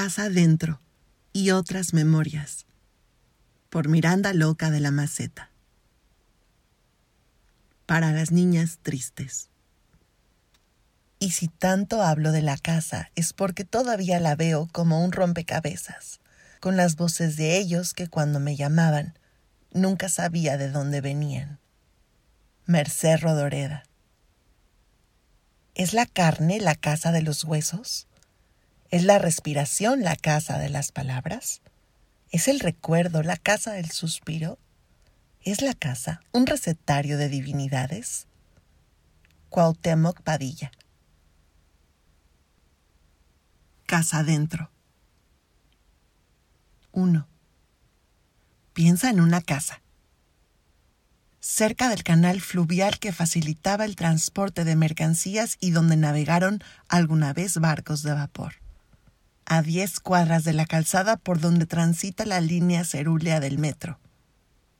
Casa Dentro y otras memorias. Por Miranda Loca de la Maceta. Para las niñas tristes. Y si tanto hablo de la casa es porque todavía la veo como un rompecabezas, con las voces de ellos que cuando me llamaban nunca sabía de dónde venían. Merced Rodoreda. ¿Es la carne la casa de los huesos? ¿Es la respiración la casa de las palabras? ¿Es el recuerdo la casa del suspiro? ¿Es la casa un recetario de divinidades? Cuauhtémoc Padilla. Casa adentro. 1. Piensa en una casa. Cerca del canal fluvial que facilitaba el transporte de mercancías y donde navegaron alguna vez barcos de vapor a diez cuadras de la calzada por donde transita la línea cerúlea del metro,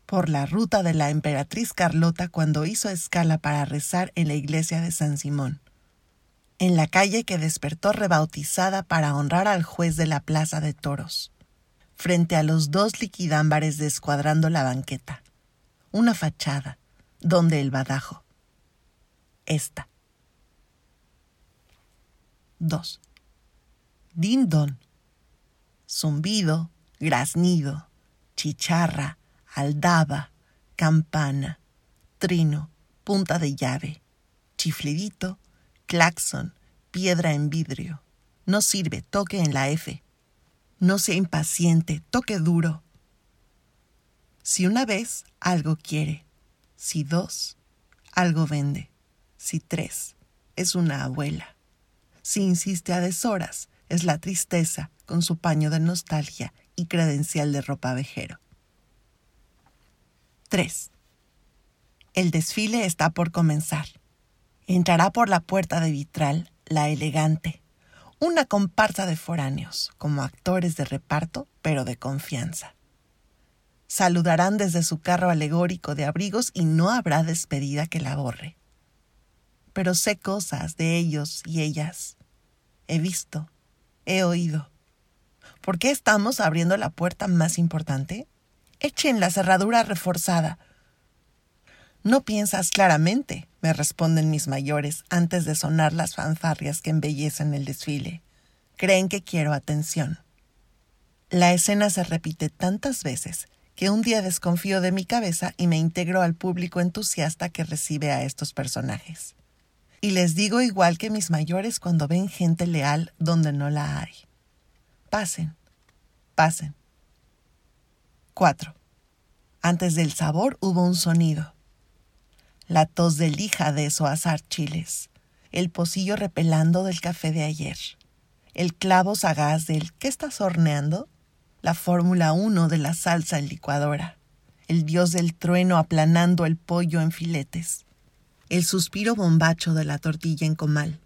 por la ruta de la emperatriz Carlota cuando hizo escala para rezar en la iglesia de San Simón, en la calle que despertó rebautizada para honrar al juez de la plaza de toros, frente a los dos liquidámbares descuadrando la banqueta, una fachada, donde el badajo. Esta. 2 dindon, zumbido, graznido, chicharra, aldaba, campana, trino, punta de llave, chiflidito, claxon, piedra en vidrio. No sirve, toque en la F. No sea impaciente, toque duro. Si una vez, algo quiere. Si dos, algo vende. Si tres, es una abuela. Si insiste a deshoras, es la tristeza con su paño de nostalgia y credencial de ropa vejero. 3. El desfile está por comenzar. Entrará por la puerta de vitral la elegante, una comparsa de foráneos, como actores de reparto, pero de confianza. Saludarán desde su carro alegórico de abrigos y no habrá despedida que la borre. Pero sé cosas de ellos y ellas. He visto, he oído. ¿Por qué estamos abriendo la puerta más importante? Echen la cerradura reforzada. No piensas claramente, me responden mis mayores antes de sonar las fanfarrias que embellecen el desfile. Creen que quiero atención. La escena se repite tantas veces que un día desconfío de mi cabeza y me integro al público entusiasta que recibe a estos personajes. Y les digo igual que mis mayores cuando ven gente leal donde no la hay. Pasen, pasen. 4. Antes del sabor hubo un sonido. La tos de lija de azar chiles, el pocillo repelando del café de ayer, el clavo sagaz del ¿qué estás horneando? La Fórmula 1 de la salsa en licuadora, el dios del trueno aplanando el pollo en filetes, el suspiro bombacho de la tortilla en comal,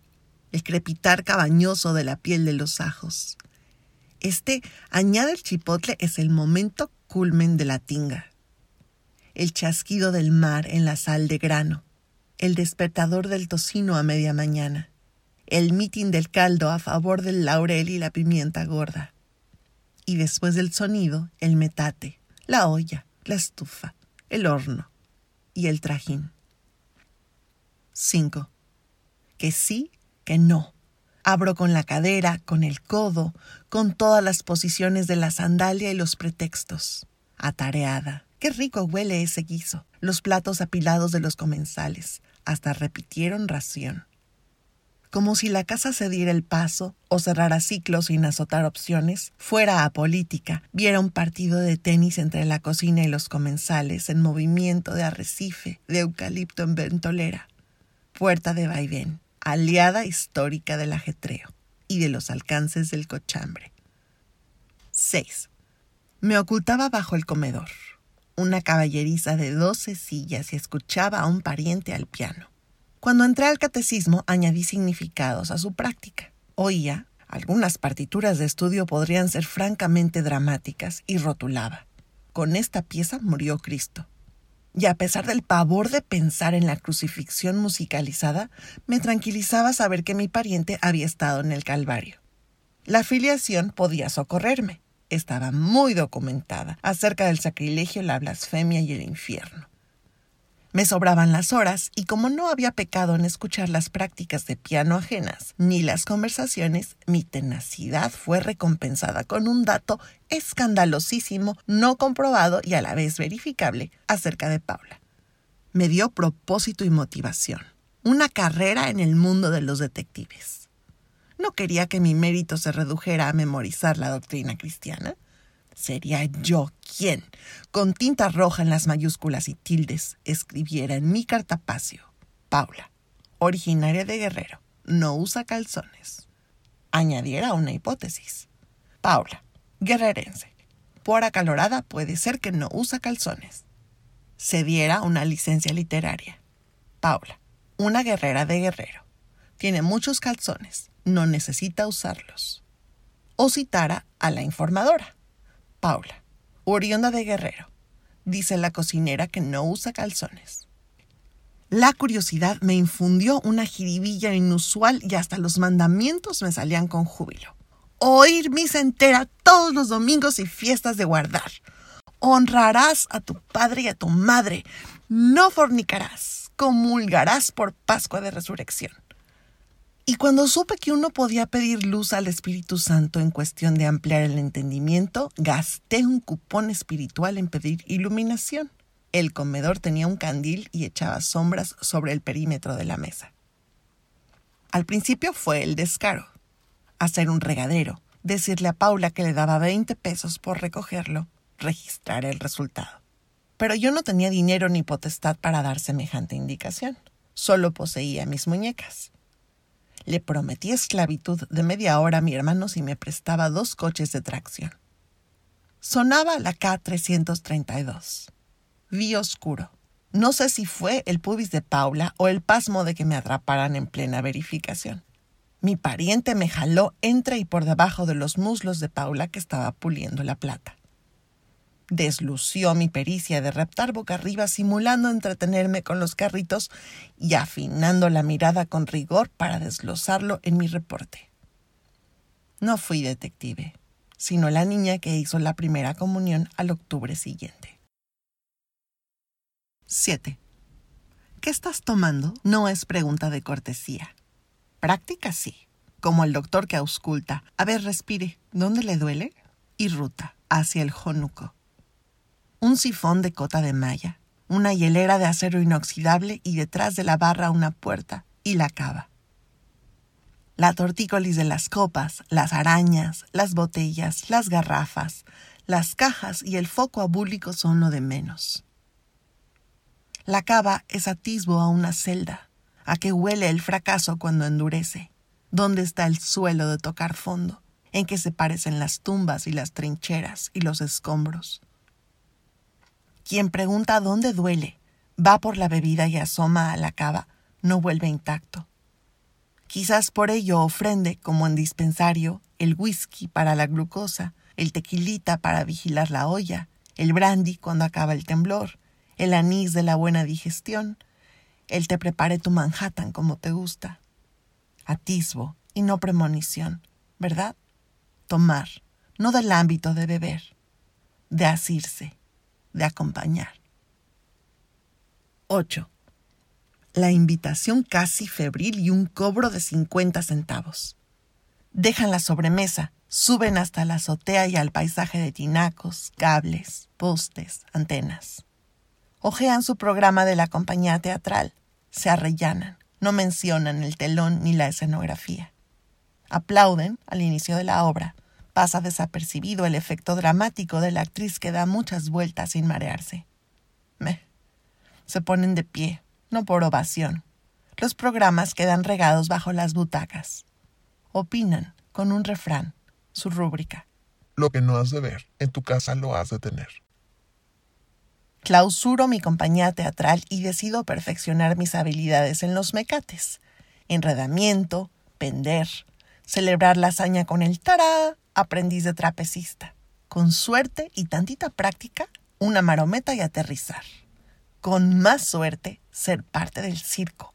el crepitar cabañoso de la piel de los ajos. Este añade el chipotle es el momento culmen de la tinga. El chasquido del mar en la sal de grano, el despertador del tocino a media mañana, el mitin del caldo a favor del laurel y la pimienta gorda. Y después del sonido, el metate, la olla, la estufa, el horno y el trajín. 5. Que sí, que no. Abro con la cadera, con el codo, con todas las posiciones de la sandalia y los pretextos. Atareada. Qué rico huele ese guiso. Los platos apilados de los comensales. Hasta repitieron ración. Como si la casa se diera el paso o cerrara ciclos sin azotar opciones, fuera a política, viera un partido de tenis entre la cocina y los comensales en movimiento de arrecife, de eucalipto en ventolera puerta de vaivén, aliada histórica del ajetreo y de los alcances del cochambre. 6. Me ocultaba bajo el comedor, una caballeriza de doce sillas y escuchaba a un pariente al piano. Cuando entré al catecismo añadí significados a su práctica. Oía, algunas partituras de estudio podrían ser francamente dramáticas y rotulaba. Con esta pieza murió Cristo y a pesar del pavor de pensar en la crucifixión musicalizada, me tranquilizaba saber que mi pariente había estado en el Calvario. La afiliación podía socorrerme. Estaba muy documentada acerca del sacrilegio, la blasfemia y el infierno. Me sobraban las horas y como no había pecado en escuchar las prácticas de piano ajenas ni las conversaciones, mi tenacidad fue recompensada con un dato escandalosísimo, no comprobado y a la vez verificable acerca de Paula. Me dio propósito y motivación, una carrera en el mundo de los detectives. No quería que mi mérito se redujera a memorizar la doctrina cristiana sería yo quien, con tinta roja en las mayúsculas y tildes, escribiera en mi cartapacio, Paula, originaria de Guerrero, no usa calzones. Añadiera una hipótesis. Paula, guerrerense, por acalorada puede ser que no usa calzones. Se diera una licencia literaria. Paula, una guerrera de Guerrero. Tiene muchos calzones, no necesita usarlos. O citara a la informadora Paula, oriunda de Guerrero. Dice la cocinera que no usa calzones. La curiosidad me infundió una jiribilla inusual y hasta los mandamientos me salían con júbilo. Oír misa entera todos los domingos y fiestas de guardar. Honrarás a tu padre y a tu madre. No fornicarás. Comulgarás por Pascua de Resurrección. Y cuando supe que uno podía pedir luz al Espíritu Santo en cuestión de ampliar el entendimiento, gasté un cupón espiritual en pedir iluminación. El comedor tenía un candil y echaba sombras sobre el perímetro de la mesa. Al principio fue el descaro. Hacer un regadero, decirle a Paula que le daba 20 pesos por recogerlo, registrar el resultado. Pero yo no tenía dinero ni potestad para dar semejante indicación. Solo poseía mis muñecas. Le prometí esclavitud de media hora a mi hermano si me prestaba dos coches de tracción. Sonaba la K332. Vi oscuro. No sé si fue el pubis de Paula o el pasmo de que me atraparan en plena verificación. Mi pariente me jaló entre y por debajo de los muslos de Paula que estaba puliendo la plata deslució mi pericia de reptar boca arriba simulando entretenerme con los carritos y afinando la mirada con rigor para desglosarlo en mi reporte. No fui detective, sino la niña que hizo la primera comunión al octubre siguiente. 7. ¿Qué estás tomando? No es pregunta de cortesía. Práctica sí, como el doctor que ausculta. A ver, respire. ¿Dónde le duele? Y ruta hacia el jónuco un sifón de cota de malla, una hielera de acero inoxidable y detrás de la barra una puerta y la cava. La tortícolis de las copas, las arañas, las botellas, las garrafas, las cajas y el foco abúlico son lo de menos. La cava es atisbo a una celda, a que huele el fracaso cuando endurece, donde está el suelo de tocar fondo, en que se parecen las tumbas y las trincheras y los escombros. Quien pregunta dónde duele, va por la bebida y asoma a la cava, no vuelve intacto. Quizás por ello ofrende, como en dispensario, el whisky para la glucosa, el tequilita para vigilar la olla, el brandy cuando acaba el temblor, el anís de la buena digestión, el te prepare tu Manhattan como te gusta. Atisbo y no premonición, ¿verdad? Tomar, no del ámbito de beber, de asirse de acompañar. 8. La invitación casi febril y un cobro de 50 centavos. Dejan la sobremesa, suben hasta la azotea y al paisaje de tinacos, cables, postes, antenas. Ojean su programa de la compañía teatral, se arrellanan, no mencionan el telón ni la escenografía. Aplauden al inicio de la obra, Pasa desapercibido el efecto dramático de la actriz que da muchas vueltas sin marearse. Me. Se ponen de pie, no por ovación. Los programas quedan regados bajo las butacas. Opinan, con un refrán, su rúbrica. Lo que no has de ver, en tu casa lo has de tener. Clausuro mi compañía teatral y decido perfeccionar mis habilidades en los mecates. Enredamiento, pender, celebrar la hazaña con el tará, aprendiz de trapecista. Con suerte y tantita práctica, una marometa y aterrizar. Con más suerte, ser parte del circo,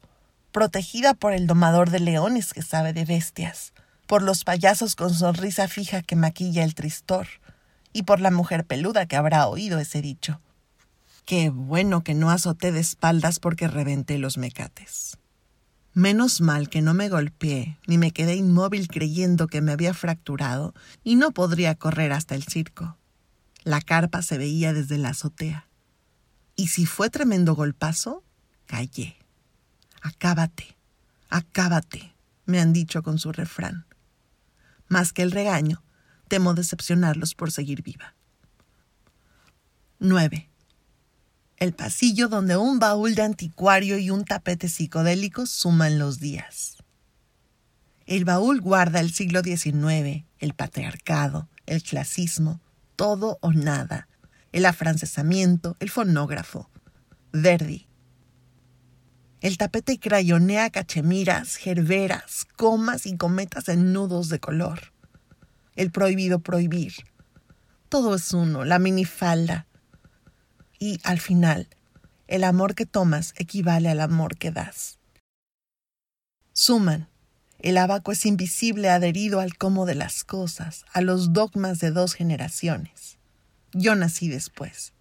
protegida por el domador de leones que sabe de bestias, por los payasos con sonrisa fija que maquilla el tristor, y por la mujer peluda que habrá oído ese dicho. Qué bueno que no azoté de espaldas porque reventé los mecates. Menos mal que no me golpeé ni me quedé inmóvil creyendo que me había fracturado y no podría correr hasta el circo. La carpa se veía desde la azotea. Y si fue tremendo golpazo, callé. Acábate, acábate, me han dicho con su refrán. Más que el regaño, temo decepcionarlos por seguir viva. 9. El pasillo donde un baúl de anticuario y un tapete psicodélico suman los días. El baúl guarda el siglo XIX, el patriarcado, el clasismo, todo o nada, el afrancesamiento, el fonógrafo, Verdi. El tapete crayonea cachemiras, gerberas, comas y cometas en nudos de color. El prohibido prohibir. Todo es uno, la minifalda, y al final, el amor que tomas equivale al amor que das. Suman. El abaco es invisible adherido al cómo de las cosas, a los dogmas de dos generaciones. Yo nací después.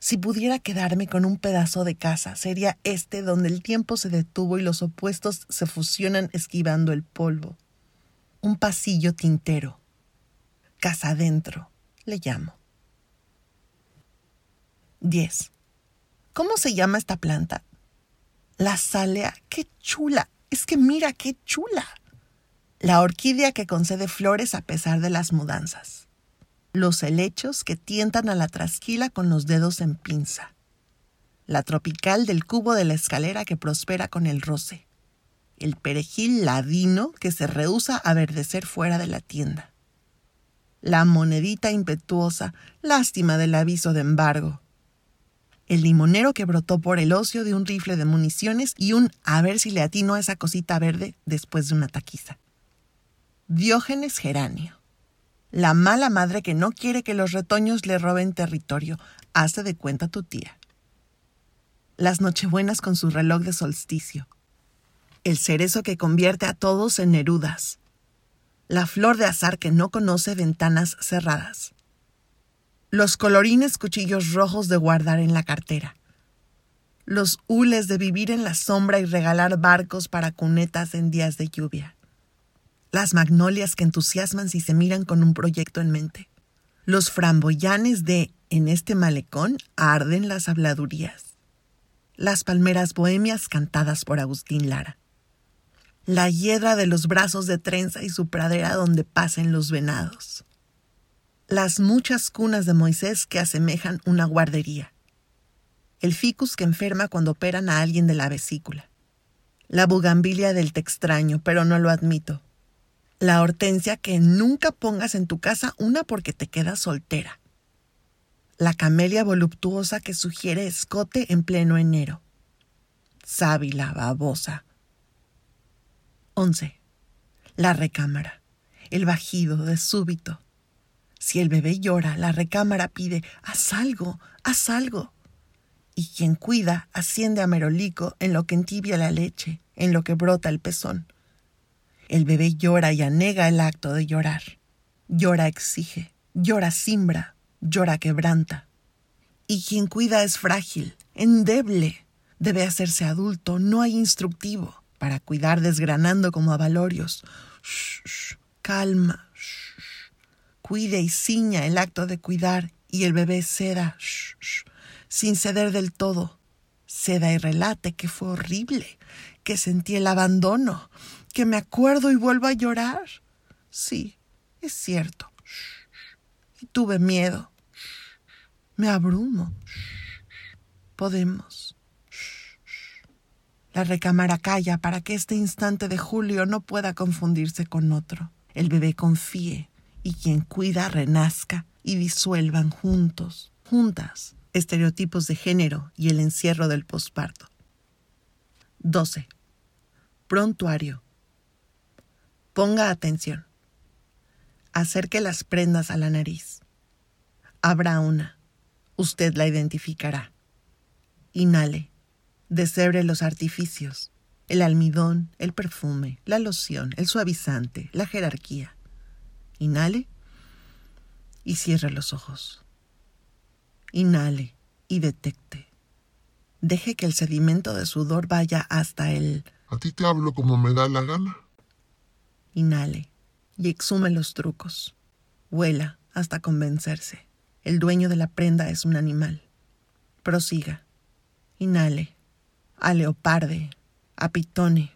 Si pudiera quedarme con un pedazo de casa, sería este donde el tiempo se detuvo y los opuestos se fusionan esquivando el polvo. Un pasillo tintero. Casa adentro, le llamo. 10. ¿Cómo se llama esta planta? La salea. ¡Qué chula! Es que mira qué chula. La orquídea que concede flores a pesar de las mudanzas. Los helechos que tientan a la trasquila con los dedos en pinza. La tropical del cubo de la escalera que prospera con el roce. El perejil ladino que se rehúsa a verdecer fuera de la tienda. La monedita impetuosa, lástima del aviso de embargo el limonero que brotó por el ocio de un rifle de municiones y un a ver si le atino a esa cosita verde después de una taquiza. Diógenes Geranio. La mala madre que no quiere que los retoños le roben territorio, hace de cuenta tu tía. Las Nochebuenas con su reloj de solsticio. El cerezo que convierte a todos en nerudas. La flor de azar que no conoce ventanas cerradas los colorines cuchillos rojos de guardar en la cartera, los hules de vivir en la sombra y regalar barcos para cunetas en días de lluvia, las magnolias que entusiasman si se miran con un proyecto en mente, los framboyanes de en este malecón arden las habladurías, las palmeras bohemias cantadas por Agustín Lara, la hiedra de los brazos de trenza y su pradera donde pasen los venados las muchas cunas de Moisés que asemejan una guardería, el ficus que enferma cuando operan a alguien de la vesícula, la bugambilia del te extraño, pero no lo admito, la hortensia que nunca pongas en tu casa una porque te quedas soltera, la camelia voluptuosa que sugiere escote en pleno enero, sábila babosa. 11. La recámara, el bajido de súbito, si el bebé llora, la recámara pide, haz algo, haz algo. Y quien cuida asciende a Merolico en lo que entibia la leche, en lo que brota el pezón. El bebé llora y anega el acto de llorar. Llora exige, llora simbra, llora quebranta. Y quien cuida es frágil, endeble. Debe hacerse adulto, no hay instructivo para cuidar desgranando como avalorios. Shh, calma, cuide y ciña el acto de cuidar y el bebé ceda, sin ceder del todo. Ceda y relate que fue horrible, que sentí el abandono, que me acuerdo y vuelvo a llorar. Sí, es cierto. Y tuve miedo. Me abrumo. Podemos. La recámara calla para que este instante de julio no pueda confundirse con otro. El bebé confíe, y quien cuida renazca y disuelvan juntos, juntas, estereotipos de género y el encierro del posparto. 12. Prontuario. Ponga atención. Acerque las prendas a la nariz. Habrá una. Usted la identificará. Inhale. Desebre los artificios. el almidón, el perfume, la loción, el suavizante, la jerarquía. Inhale y cierre los ojos. Inhale y detecte. Deje que el sedimento de sudor vaya hasta él. A ti te hablo como me da la gana. Inhale y exhume los trucos. Vuela hasta convencerse. El dueño de la prenda es un animal. Prosiga. Inhale. A leoparde. A pitone.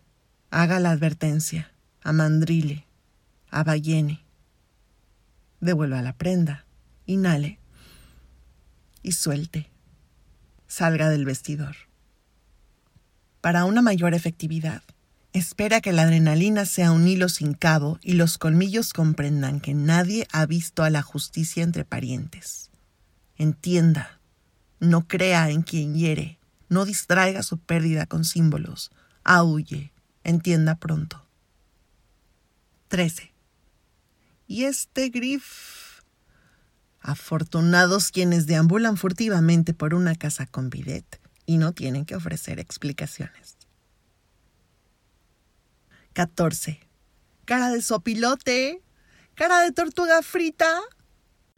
Haga la advertencia. A mandrile. A ballene. Devuelva la prenda. Inhale. Y suelte. Salga del vestidor. Para una mayor efectividad, Espera que la adrenalina sea un hilo sin cabo y los colmillos comprendan que nadie ha visto a la justicia entre parientes. Entienda, no crea en quien hiere, no distraiga su pérdida con símbolos, aúlle, entienda pronto. 13. ¿Y este grif? Afortunados quienes deambulan furtivamente por una casa con bidet y no tienen que ofrecer explicaciones. 14. Cara de sopilote, cara de tortuga frita.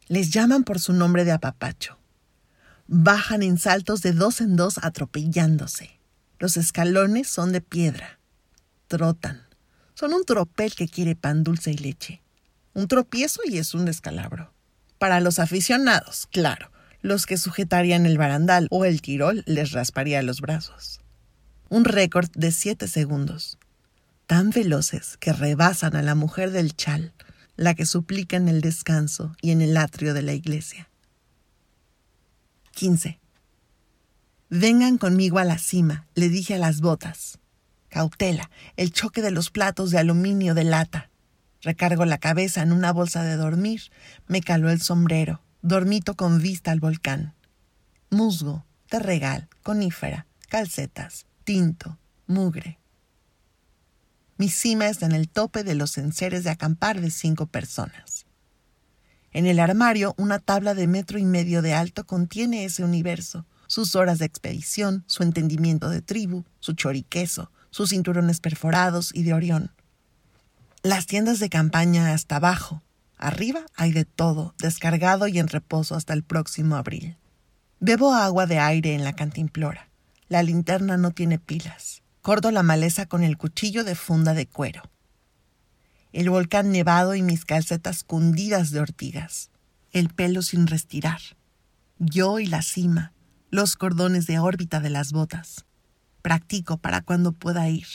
Les llaman por su nombre de apapacho. Bajan en saltos de dos en dos atropellándose. Los escalones son de piedra. Trotan. Son un tropel que quiere pan dulce y leche. Un tropiezo y es un descalabro. Para los aficionados, claro, los que sujetarían el barandal o el tirol les rasparía los brazos. Un récord de siete segundos tan veloces que rebasan a la mujer del chal, la que suplica en el descanso y en el atrio de la iglesia. 15. Vengan conmigo a la cima, le dije a las botas. Cautela, el choque de los platos de aluminio de lata. Recargo la cabeza en una bolsa de dormir, me caló el sombrero, dormito con vista al volcán. Musgo, terregal, conífera, calcetas, tinto, mugre. Mi cima está en el tope de los enseres de acampar de cinco personas. En el armario, una tabla de metro y medio de alto contiene ese universo, sus horas de expedición, su entendimiento de tribu, su choriqueso, sus cinturones perforados y de Orión. Las tiendas de campaña hasta abajo. Arriba hay de todo, descargado y en reposo hasta el próximo abril. Bebo agua de aire en la cantimplora. La linterna no tiene pilas. Cordo la maleza con el cuchillo de funda de cuero. El volcán nevado y mis calcetas cundidas de ortigas. El pelo sin respirar. Yo y la cima. Los cordones de órbita de las botas. Practico para cuando pueda ir.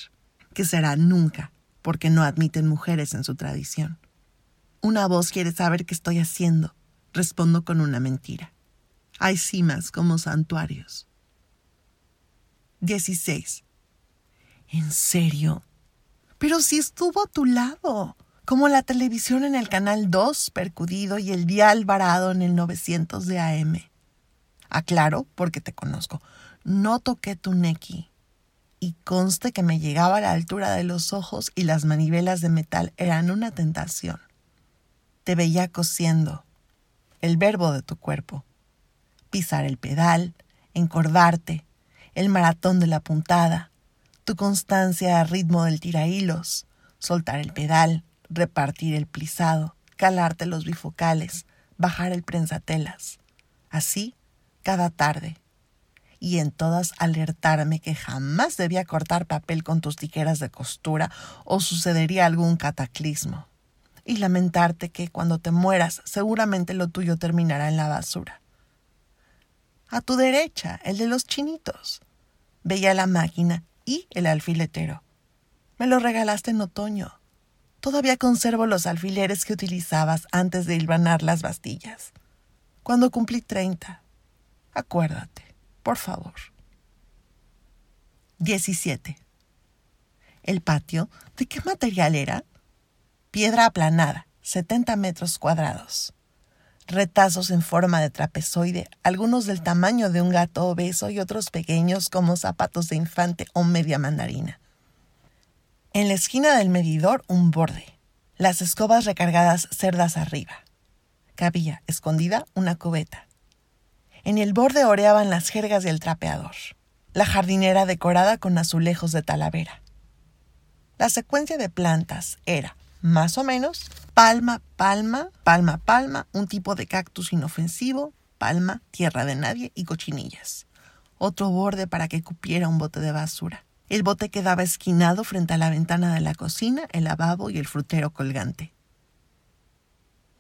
Que será nunca, porque no admiten mujeres en su tradición. Una voz quiere saber qué estoy haciendo. Respondo con una mentira. Hay cimas como santuarios. 16. ¿En serio? Pero si estuvo a tu lado, como la televisión en el canal 2 percudido y el dial varado en el 900 de AM. Aclaro, porque te conozco, no toqué tu neki. Y conste que me llegaba a la altura de los ojos y las manivelas de metal eran una tentación. Te veía cosiendo, el verbo de tu cuerpo. Pisar el pedal, encordarte, el maratón de la puntada, tu constancia a ritmo del tirahilos, soltar el pedal, repartir el plisado, calarte los bifocales, bajar el prensatelas. Así, cada tarde. Y en todas alertarme que jamás debía cortar papel con tus tijeras de costura o sucedería algún cataclismo. Y lamentarte que cuando te mueras seguramente lo tuyo terminará en la basura. A tu derecha, el de los chinitos. Veía la máquina y el alfiletero. Me lo regalaste en otoño. Todavía conservo los alfileres que utilizabas antes de hilvanar las bastillas. Cuando cumplí treinta. Acuérdate, por favor. 17. ¿El patio? ¿De qué material era? Piedra aplanada, 70 metros cuadrados retazos en forma de trapezoide, algunos del tamaño de un gato obeso y otros pequeños como zapatos de infante o media mandarina. En la esquina del medidor un borde, las escobas recargadas cerdas arriba. Cabía, escondida, una cubeta. En el borde oreaban las jergas del trapeador. La jardinera decorada con azulejos de talavera. La secuencia de plantas era, más o menos, palma, palma, palma, palma, un tipo de cactus inofensivo, palma, tierra de nadie y cochinillas. Otro borde para que cupiera un bote de basura. El bote quedaba esquinado frente a la ventana de la cocina, el lavabo y el frutero colgante.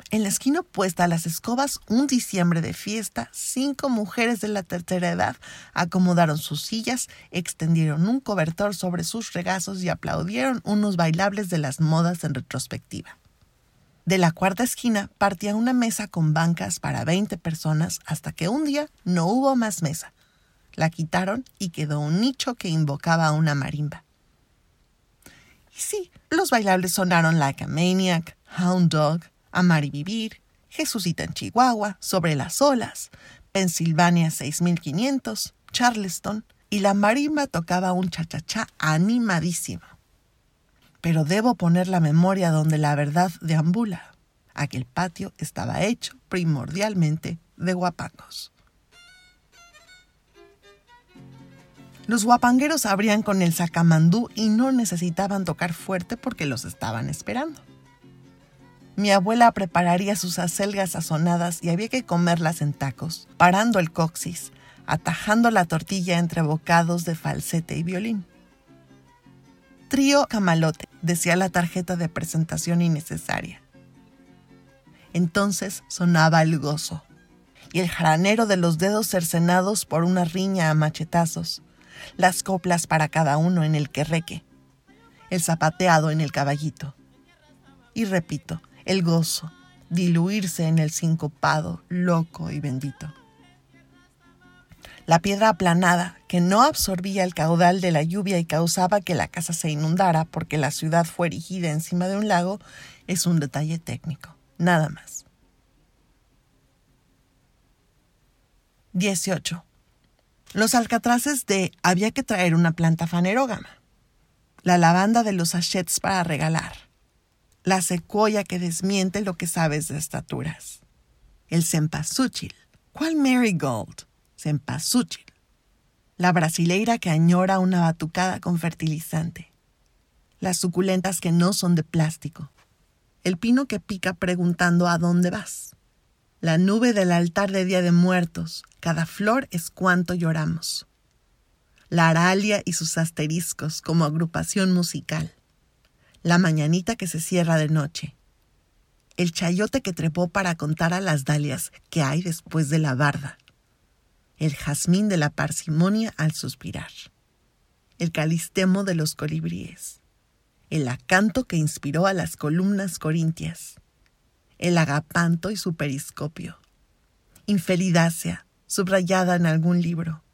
En la esquina opuesta a las escobas, un diciembre de fiesta, cinco mujeres de la tercera edad acomodaron sus sillas, extendieron un cobertor sobre sus regazos y aplaudieron unos bailables de las modas en retrospectiva. De la cuarta esquina partía una mesa con bancas para 20 personas hasta que un día no hubo más mesa. La quitaron y quedó un nicho que invocaba a una marimba. Y sí, los bailables sonaron Like a Maniac, Hound Dog, Amar y Vivir, Jesucita en Chihuahua, Sobre las Olas, Pensilvania 6500, Charleston, y la marimba tocaba un chachachá animadísimo. Pero debo poner la memoria donde la verdad deambula. Aquel patio estaba hecho primordialmente de guapangos. Los guapangueros abrían con el sacamandú y no necesitaban tocar fuerte porque los estaban esperando. Mi abuela prepararía sus acelgas sazonadas y había que comerlas en tacos, parando el coxis, atajando la tortilla entre bocados de falsete y violín. Trío camalote, decía la tarjeta de presentación innecesaria. Entonces sonaba el gozo y el jaranero de los dedos cercenados por una riña a machetazos, las coplas para cada uno en el querreque, el zapateado en el caballito. Y repito, el gozo, diluirse en el sincopado loco y bendito. La piedra aplanada, que no absorbía el caudal de la lluvia y causaba que la casa se inundara porque la ciudad fue erigida encima de un lago, es un detalle técnico, nada más. 18. Los alcatraces de había que traer una planta fanerógama. La lavanda de los sachets para regalar la secuoya que desmiente lo que sabes de estaturas. El cempasúchil. ¿Cuál marigold? Cempasúchil. La brasileira que añora una batucada con fertilizante. Las suculentas que no son de plástico. El pino que pica preguntando a dónde vas. La nube del altar de Día de Muertos. Cada flor es cuanto lloramos. La aralia y sus asteriscos como agrupación musical la mañanita que se cierra de noche, el chayote que trepó para contar a las dalias que hay después de la barda, el jazmín de la parsimonia al suspirar, el calistemo de los colibríes, el acanto que inspiró a las columnas corintias, el agapanto y su periscopio, infelidácea, subrayada en algún libro,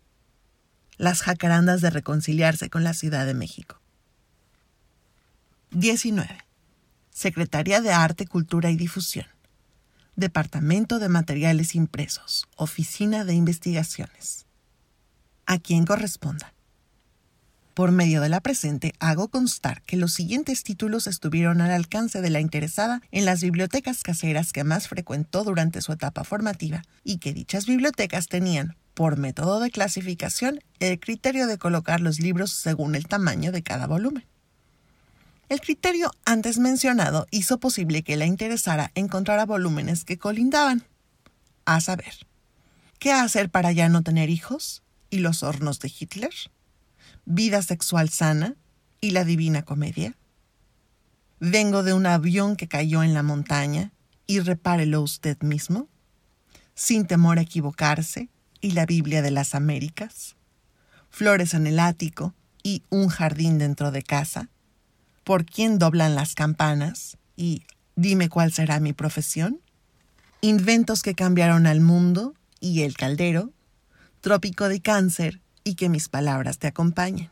las jacarandas de reconciliarse con la Ciudad de México. 19. Secretaría de Arte, Cultura y Difusión. Departamento de Materiales Impresos. Oficina de Investigaciones. A quien corresponda. Por medio de la presente, hago constar que los siguientes títulos estuvieron al alcance de la interesada en las bibliotecas caseras que más frecuentó durante su etapa formativa y que dichas bibliotecas tenían, por método de clasificación, el criterio de colocar los libros según el tamaño de cada volumen. El criterio antes mencionado hizo posible que la interesara encontrara volúmenes que colindaban. A saber, ¿qué hacer para ya no tener hijos? y los hornos de Hitler, vida sexual sana y la divina comedia. Vengo de un avión que cayó en la montaña y repárelo usted mismo, sin temor a equivocarse y la Biblia de las Américas, flores en el ático y un jardín dentro de casa, por quién doblan las campanas y dime cuál será mi profesión. Inventos que cambiaron al mundo y el caldero, trópico de cáncer y que mis palabras te acompañen.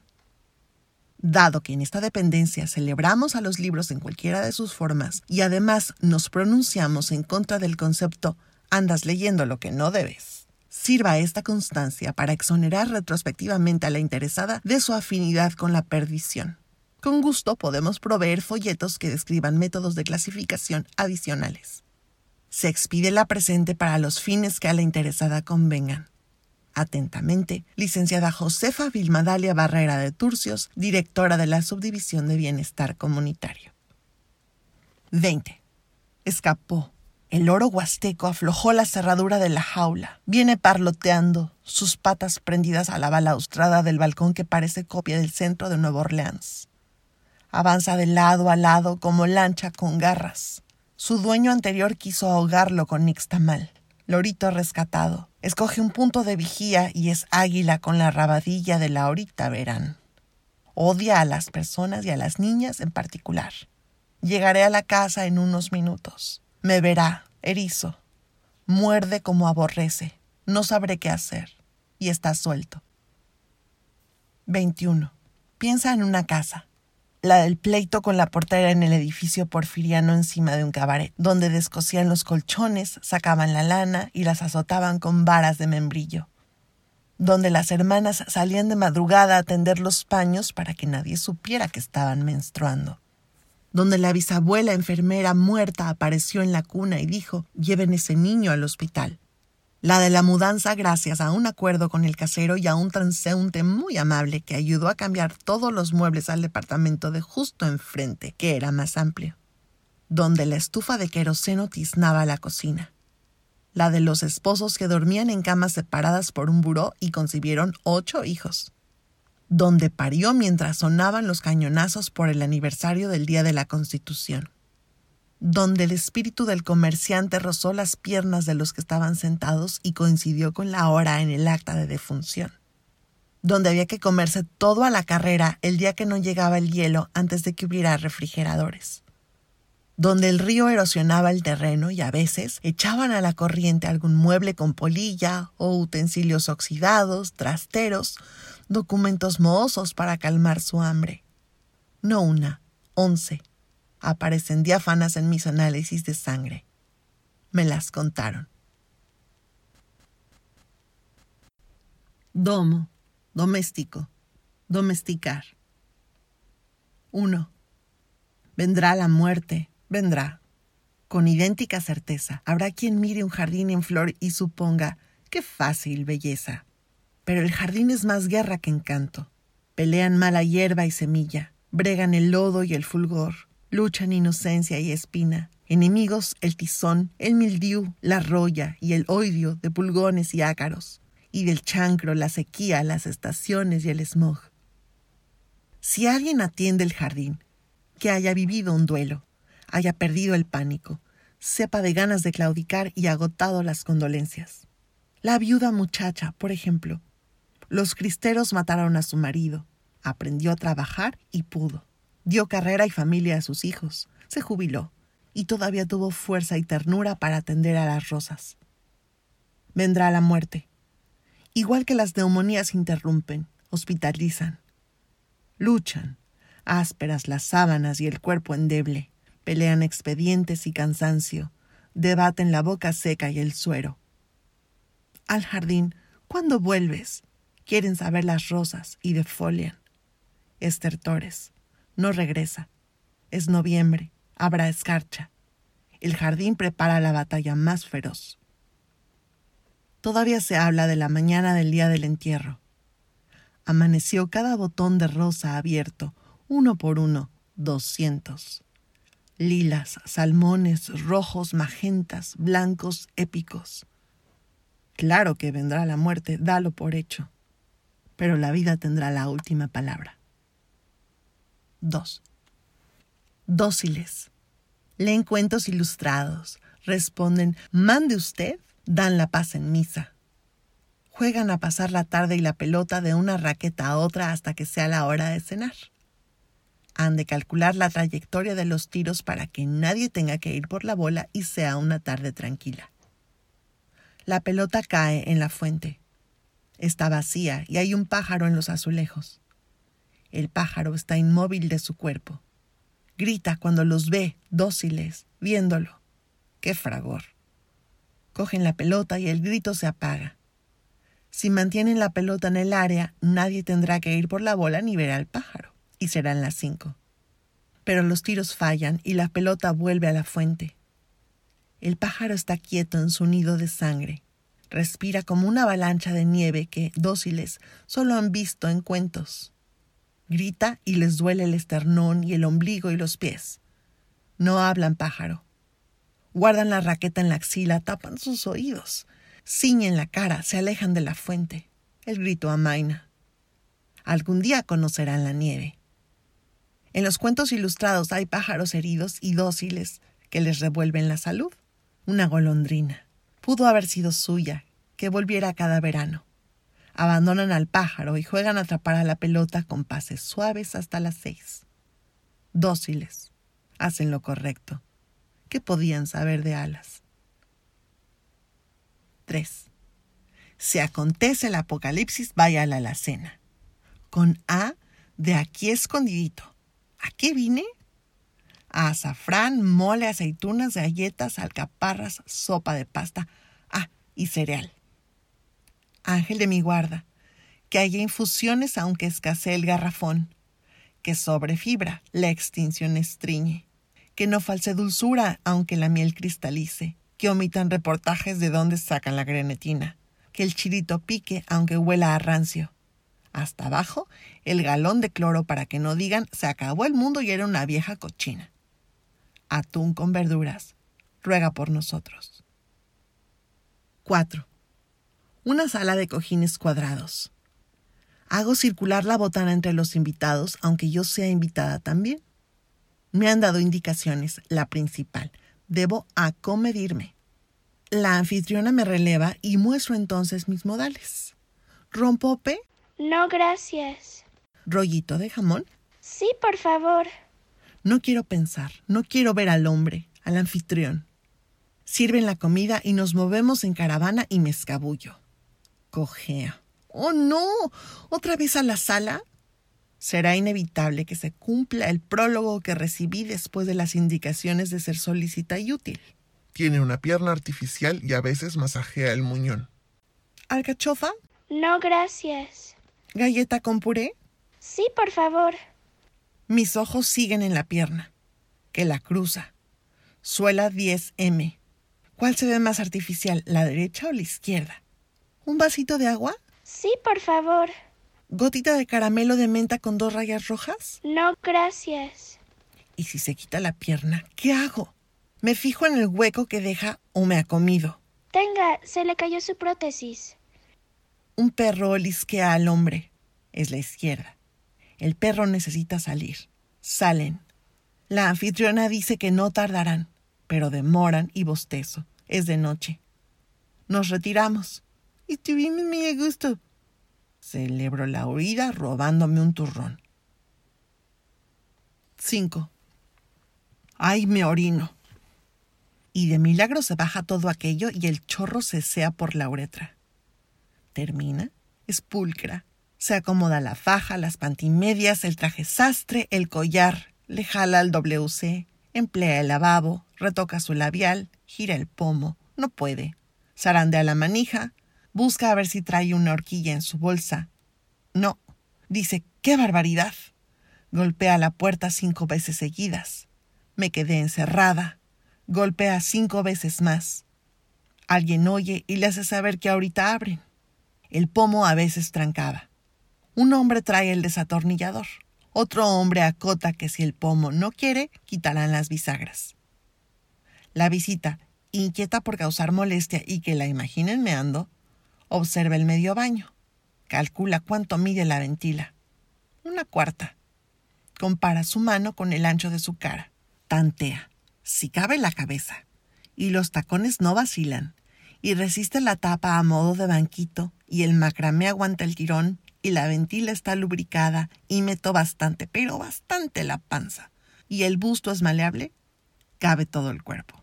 Dado que en esta dependencia celebramos a los libros en cualquiera de sus formas y además nos pronunciamos en contra del concepto andas leyendo lo que no debes, sirva esta constancia para exonerar retrospectivamente a la interesada de su afinidad con la perdición. Con gusto podemos proveer folletos que describan métodos de clasificación adicionales. Se expide la presente para los fines que a la interesada convengan. Atentamente, licenciada Josefa Vilmadalia Barrera de Turcios, directora de la Subdivisión de Bienestar Comunitario. 20. Escapó. El oro huasteco aflojó la cerradura de la jaula. Viene parloteando, sus patas prendidas a la balaustrada del balcón que parece copia del centro de Nueva Orleans. Avanza de lado a lado como lancha con garras. Su dueño anterior quiso ahogarlo con nixtamal. Lorito rescatado. Escoge un punto de vigía y es águila con la rabadilla de la horita verán. Odia a las personas y a las niñas en particular. Llegaré a la casa en unos minutos. Me verá, erizo. Muerde como aborrece. No sabré qué hacer. Y está suelto. 21. Piensa en una casa. La del pleito con la portera en el edificio porfiriano encima de un cabaret, donde descosían los colchones, sacaban la lana y las azotaban con varas de membrillo. Donde las hermanas salían de madrugada a tender los paños para que nadie supiera que estaban menstruando donde la bisabuela enfermera muerta apareció en la cuna y dijo, lleven ese niño al hospital. La de la mudanza gracias a un acuerdo con el casero y a un transeúnte muy amable que ayudó a cambiar todos los muebles al departamento de justo enfrente, que era más amplio. Donde la estufa de queroseno tiznaba la cocina. La de los esposos que dormían en camas separadas por un buró y concibieron ocho hijos donde parió mientras sonaban los cañonazos por el aniversario del Día de la Constitución, donde el espíritu del comerciante rozó las piernas de los que estaban sentados y coincidió con la hora en el acta de defunción, donde había que comerse todo a la carrera el día que no llegaba el hielo antes de que hubiera refrigeradores donde el río erosionaba el terreno y a veces echaban a la corriente algún mueble con polilla o utensilios oxidados, trasteros, documentos mohosos para calmar su hambre. No una, once. Aparecen diáfanas en mis análisis de sangre. Me las contaron. Domo, doméstico, domesticar. 1. Vendrá la muerte, vendrá. Con idéntica certeza, habrá quien mire un jardín en flor y suponga, qué fácil belleza. Pero el jardín es más guerra que encanto. Pelean mala hierba y semilla, bregan el lodo y el fulgor, luchan inocencia y espina, enemigos el tizón, el mildiú, la roya y el oidio de pulgones y ácaros, y del chancro la sequía, las estaciones y el smog. Si alguien atiende el jardín, que haya vivido un duelo, haya perdido el pánico, sepa de ganas de claudicar y agotado las condolencias. La viuda muchacha, por ejemplo. Los cristeros mataron a su marido. Aprendió a trabajar y pudo. Dio carrera y familia a sus hijos. Se jubiló y todavía tuvo fuerza y ternura para atender a las rosas. Vendrá la muerte. Igual que las neumonías interrumpen, hospitalizan. Luchan, ásperas las sábanas y el cuerpo endeble pelean expedientes y cansancio, debaten la boca seca y el suero. Al jardín, ¿cuándo vuelves? Quieren saber las rosas y defolian. Estertores. No regresa. Es noviembre. Habrá escarcha. El jardín prepara la batalla más feroz. Todavía se habla de la mañana del día del entierro. Amaneció cada botón de rosa abierto, uno por uno, doscientos lilas, salmones, rojos, magentas, blancos, épicos. Claro que vendrá la muerte, dalo por hecho, pero la vida tendrá la última palabra. 2. Dóciles. Leen cuentos ilustrados, responden, mande usted, dan la paz en misa. Juegan a pasar la tarde y la pelota de una raqueta a otra hasta que sea la hora de cenar han de calcular la trayectoria de los tiros para que nadie tenga que ir por la bola y sea una tarde tranquila. La pelota cae en la fuente. Está vacía y hay un pájaro en los azulejos. El pájaro está inmóvil de su cuerpo. Grita cuando los ve, dóciles, viéndolo. ¡Qué fragor! Cogen la pelota y el grito se apaga. Si mantienen la pelota en el área, nadie tendrá que ir por la bola ni ver al pájaro y serán las cinco. Pero los tiros fallan y la pelota vuelve a la fuente. El pájaro está quieto en su nido de sangre. Respira como una avalancha de nieve que, dóciles, solo han visto en cuentos. Grita y les duele el esternón y el ombligo y los pies. No hablan pájaro. Guardan la raqueta en la axila, tapan sus oídos, ciñen la cara, se alejan de la fuente. El grito amaina. Algún día conocerán la nieve. En los cuentos ilustrados hay pájaros heridos y dóciles que les revuelven la salud. Una golondrina. Pudo haber sido suya, que volviera cada verano. Abandonan al pájaro y juegan a atrapar a la pelota con pases suaves hasta las seis. Dóciles. Hacen lo correcto. ¿Qué podían saber de alas? 3. Si acontece el apocalipsis, vaya a la alacena. Con A de aquí escondidito. ¿A qué vine? A azafrán, mole, aceitunas, galletas, alcaparras, sopa de pasta. Ah, y cereal ángel de mi guarda, que haya infusiones aunque escasee el garrafón, que sobre fibra la extinción estriñe, que no false dulzura aunque la miel cristalice, que omitan reportajes de dónde sacan la grenetina, que el chirito pique aunque huela a rancio. Hasta abajo, el galón de cloro para que no digan se acabó el mundo y era una vieja cochina. Atún con verduras. Ruega por nosotros. 4 una sala de cojines cuadrados. Hago circular la botana entre los invitados, aunque yo sea invitada también. Me han dado indicaciones, la principal. Debo acomedirme. La anfitriona me releva y muestro entonces mis modales. ¿Rompope? No, gracias. ¿Rollito de jamón? Sí, por favor. No quiero pensar, no quiero ver al hombre, al anfitrión. Sirven la comida y nos movemos en caravana y me escabullo cojea. ¡Oh, no! ¿Otra vez a la sala? Será inevitable que se cumpla el prólogo que recibí después de las indicaciones de ser solícita y útil. Tiene una pierna artificial y a veces masajea el muñón. ¿Alcachofa? No, gracias. ¿Galleta con puré? Sí, por favor. Mis ojos siguen en la pierna, que la cruza. Suela 10M. ¿Cuál se ve más artificial, la derecha o la izquierda? ¿Un vasito de agua? Sí, por favor. ¿Gotita de caramelo de menta con dos rayas rojas? No, gracias. ¿Y si se quita la pierna? ¿Qué hago? Me fijo en el hueco que deja o me ha comido. Tenga, se le cayó su prótesis. Un perro olisquea al hombre. Es la izquierda. El perro necesita salir. Salen. La anfitriona dice que no tardarán, pero demoran y bostezo. Es de noche. Nos retiramos. Estuvimos muy a gusto. Celebro la huida robándome un turrón. 5. Ay, me orino. Y de milagro se baja todo aquello y el chorro se sea por la uretra. Termina, es pulcra. Se acomoda la faja, las pantimedias, el traje sastre, el collar, le jala al WC, emplea el lavabo, retoca su labial, gira el pomo, no puede. Zarandea la manija, Busca a ver si trae una horquilla en su bolsa. No. Dice, ¡qué barbaridad! Golpea la puerta cinco veces seguidas. Me quedé encerrada. Golpea cinco veces más. Alguien oye y le hace saber que ahorita abren. El pomo a veces trancaba. Un hombre trae el desatornillador. Otro hombre acota que si el pomo no quiere, quitarán las bisagras. La visita, inquieta por causar molestia y que la imaginen meando, Observa el medio baño. Calcula cuánto mide la ventila. Una cuarta. Compara su mano con el ancho de su cara. Tantea. Si cabe la cabeza. Y los tacones no vacilan. Y resiste la tapa a modo de banquito. Y el macramé aguanta el tirón. Y la ventila está lubricada. Y meto bastante, pero bastante la panza. Y el busto es maleable. Cabe todo el cuerpo.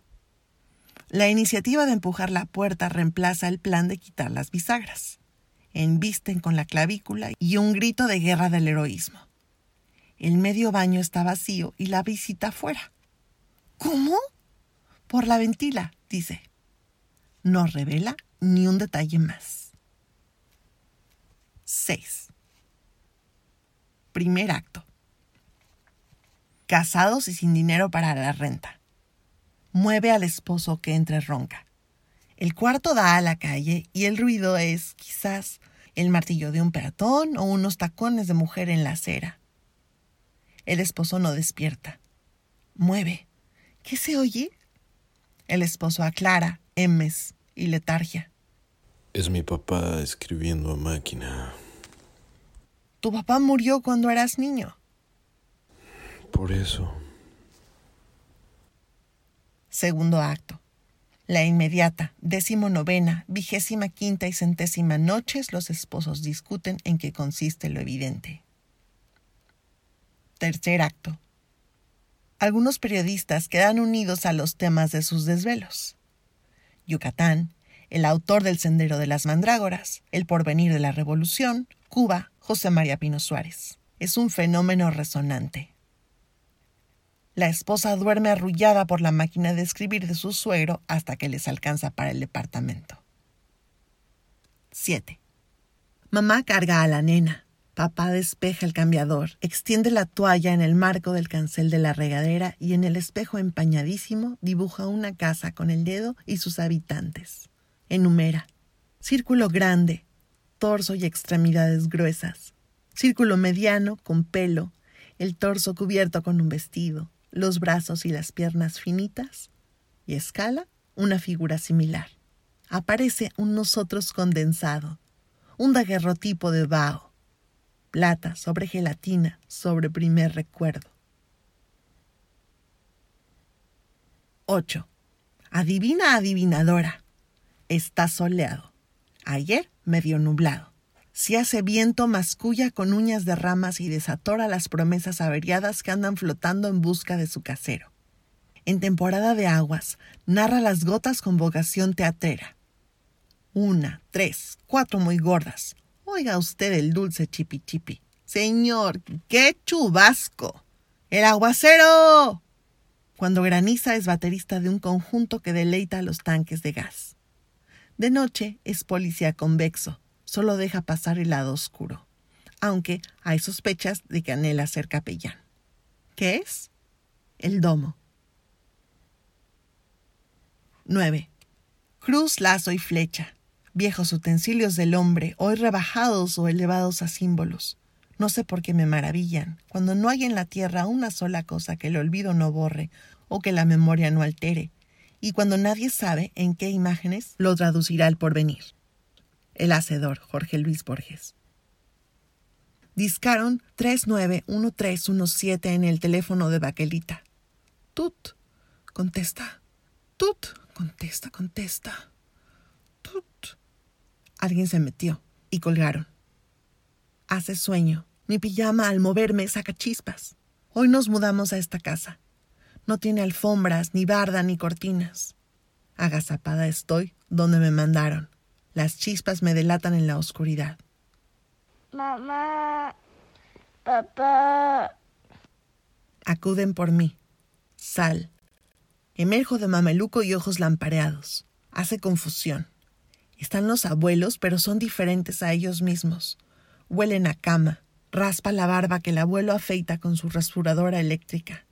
La iniciativa de empujar la puerta reemplaza el plan de quitar las bisagras. Embisten con la clavícula y un grito de guerra del heroísmo. El medio baño está vacío y la visita fuera. ¿Cómo? Por la ventila, dice. No revela ni un detalle más. 6. Primer acto. Casados y sin dinero para la renta mueve al esposo que entre ronca. El cuarto da a la calle y el ruido es, quizás, el martillo de un peatón o unos tacones de mujer en la acera. El esposo no despierta. Mueve. ¿Qué se oye? El esposo aclara, emes y letargia. Es mi papá escribiendo a máquina. Tu papá murió cuando eras niño. Por eso. Segundo acto. La inmediata, decimonovena, vigésima quinta y centésima noches los esposos discuten en qué consiste lo evidente. Tercer acto. Algunos periodistas quedan unidos a los temas de sus desvelos. Yucatán, el autor del Sendero de las Mandrágoras, El porvenir de la Revolución, Cuba, José María Pino Suárez. Es un fenómeno resonante. La esposa duerme arrullada por la máquina de escribir de su suegro hasta que les alcanza para el departamento. 7. Mamá carga a la nena. Papá despeja el cambiador, extiende la toalla en el marco del cancel de la regadera y en el espejo empañadísimo dibuja una casa con el dedo y sus habitantes. Enumera. Círculo grande, torso y extremidades gruesas. Círculo mediano con pelo, el torso cubierto con un vestido, los brazos y las piernas finitas, y escala una figura similar. Aparece un nosotros condensado, un daguerrotipo de Bao, plata sobre gelatina sobre primer recuerdo. 8. Adivina adivinadora. Está soleado. Ayer medio nublado. Si hace viento, masculla con uñas de ramas y desatora las promesas averiadas que andan flotando en busca de su casero. En temporada de aguas, narra las gotas con vocación teatrera. Una, tres, cuatro muy gordas. Oiga usted el dulce chipi chipi. Señor, qué chubasco. El aguacero. Cuando graniza es baterista de un conjunto que deleita los tanques de gas. De noche es policía convexo solo deja pasar el lado oscuro, aunque hay sospechas de que anhela ser capellán. ¿Qué es? El domo. 9. Cruz, lazo y flecha. Viejos utensilios del hombre, hoy rebajados o elevados a símbolos. No sé por qué me maravillan, cuando no hay en la tierra una sola cosa que el olvido no borre o que la memoria no altere, y cuando nadie sabe en qué imágenes lo traducirá el porvenir. El Hacedor, Jorge Luis Borges. Discaron 391317 en el teléfono de Baquelita. Tut, contesta. Tut, contesta, contesta. Tut. Alguien se metió y colgaron. Hace sueño. Mi pijama al moverme saca chispas. Hoy nos mudamos a esta casa. No tiene alfombras, ni barda, ni cortinas. Agazapada estoy donde me mandaron. Las chispas me delatan en la oscuridad. Mamá, papá. Acuden por mí. Sal. Emerjo de mameluco y ojos lampareados. Hace confusión. Están los abuelos, pero son diferentes a ellos mismos. Huelen a cama. Raspa la barba que el abuelo afeita con su rasuradora eléctrica.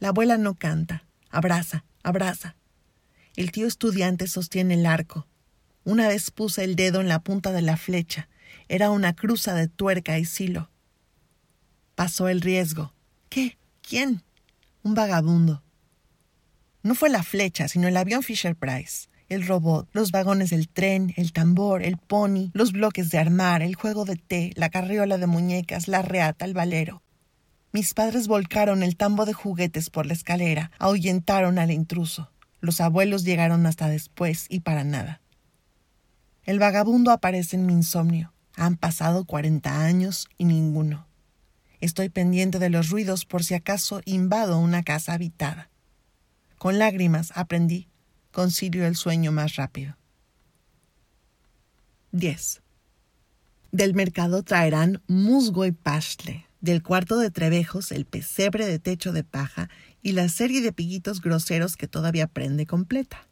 La abuela no canta. Abraza, abraza. El tío estudiante sostiene el arco. Una vez puse el dedo en la punta de la flecha. Era una cruza de tuerca y silo. Pasó el riesgo. ¿Qué? ¿Quién? Un vagabundo. No fue la flecha, sino el avión Fisher Price, el robot, los vagones del tren, el tambor, el pony, los bloques de armar, el juego de té, la carriola de muñecas, la reata, el valero. Mis padres volcaron el tambo de juguetes por la escalera, ahuyentaron al intruso. Los abuelos llegaron hasta después y para nada. El vagabundo aparece en mi insomnio. Han pasado cuarenta años y ninguno. Estoy pendiente de los ruidos por si acaso invado una casa habitada. Con lágrimas aprendí, concilio el sueño más rápido. 10. Del mercado traerán musgo y pastle. Del cuarto de Trevejos el pesebre de techo de paja y la serie de piguitos groseros que todavía prende completa.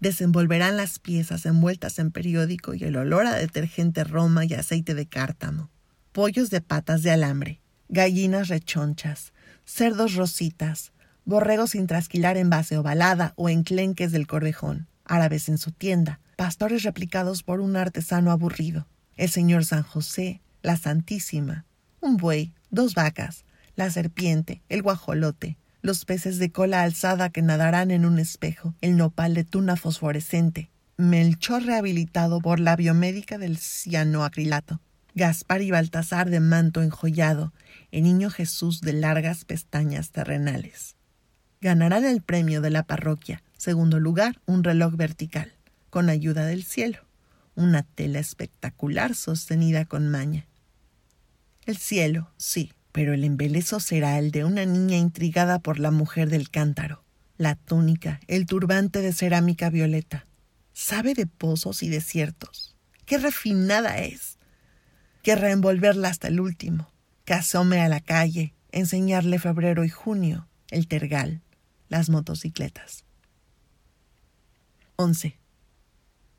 Desenvolverán las piezas envueltas en periódico y el olor a detergente roma y aceite de cártamo. Pollos de patas de alambre, gallinas rechonchas, cerdos rositas, borregos sin trasquilar en base ovalada o enclenques del corvejón, árabes en su tienda, pastores replicados por un artesano aburrido, el señor San José, la Santísima, un buey, dos vacas, la serpiente, el guajolote, los peces de cola alzada que nadarán en un espejo, el nopal de tuna fosforescente, Melchor rehabilitado por la biomédica del cianoacrilato, Gaspar y Baltasar de manto enjollado, el niño Jesús de largas pestañas terrenales. Ganarán el premio de la parroquia, segundo lugar, un reloj vertical, con ayuda del cielo, una tela espectacular sostenida con maña. El cielo, sí, pero el embelezo será el de una niña intrigada por la mujer del cántaro, la túnica, el turbante de cerámica violeta. Sabe de pozos y desiertos. ¡Qué refinada es! Querrá envolverla hasta el último, que a la calle, enseñarle febrero y junio, el tergal, las motocicletas. 11.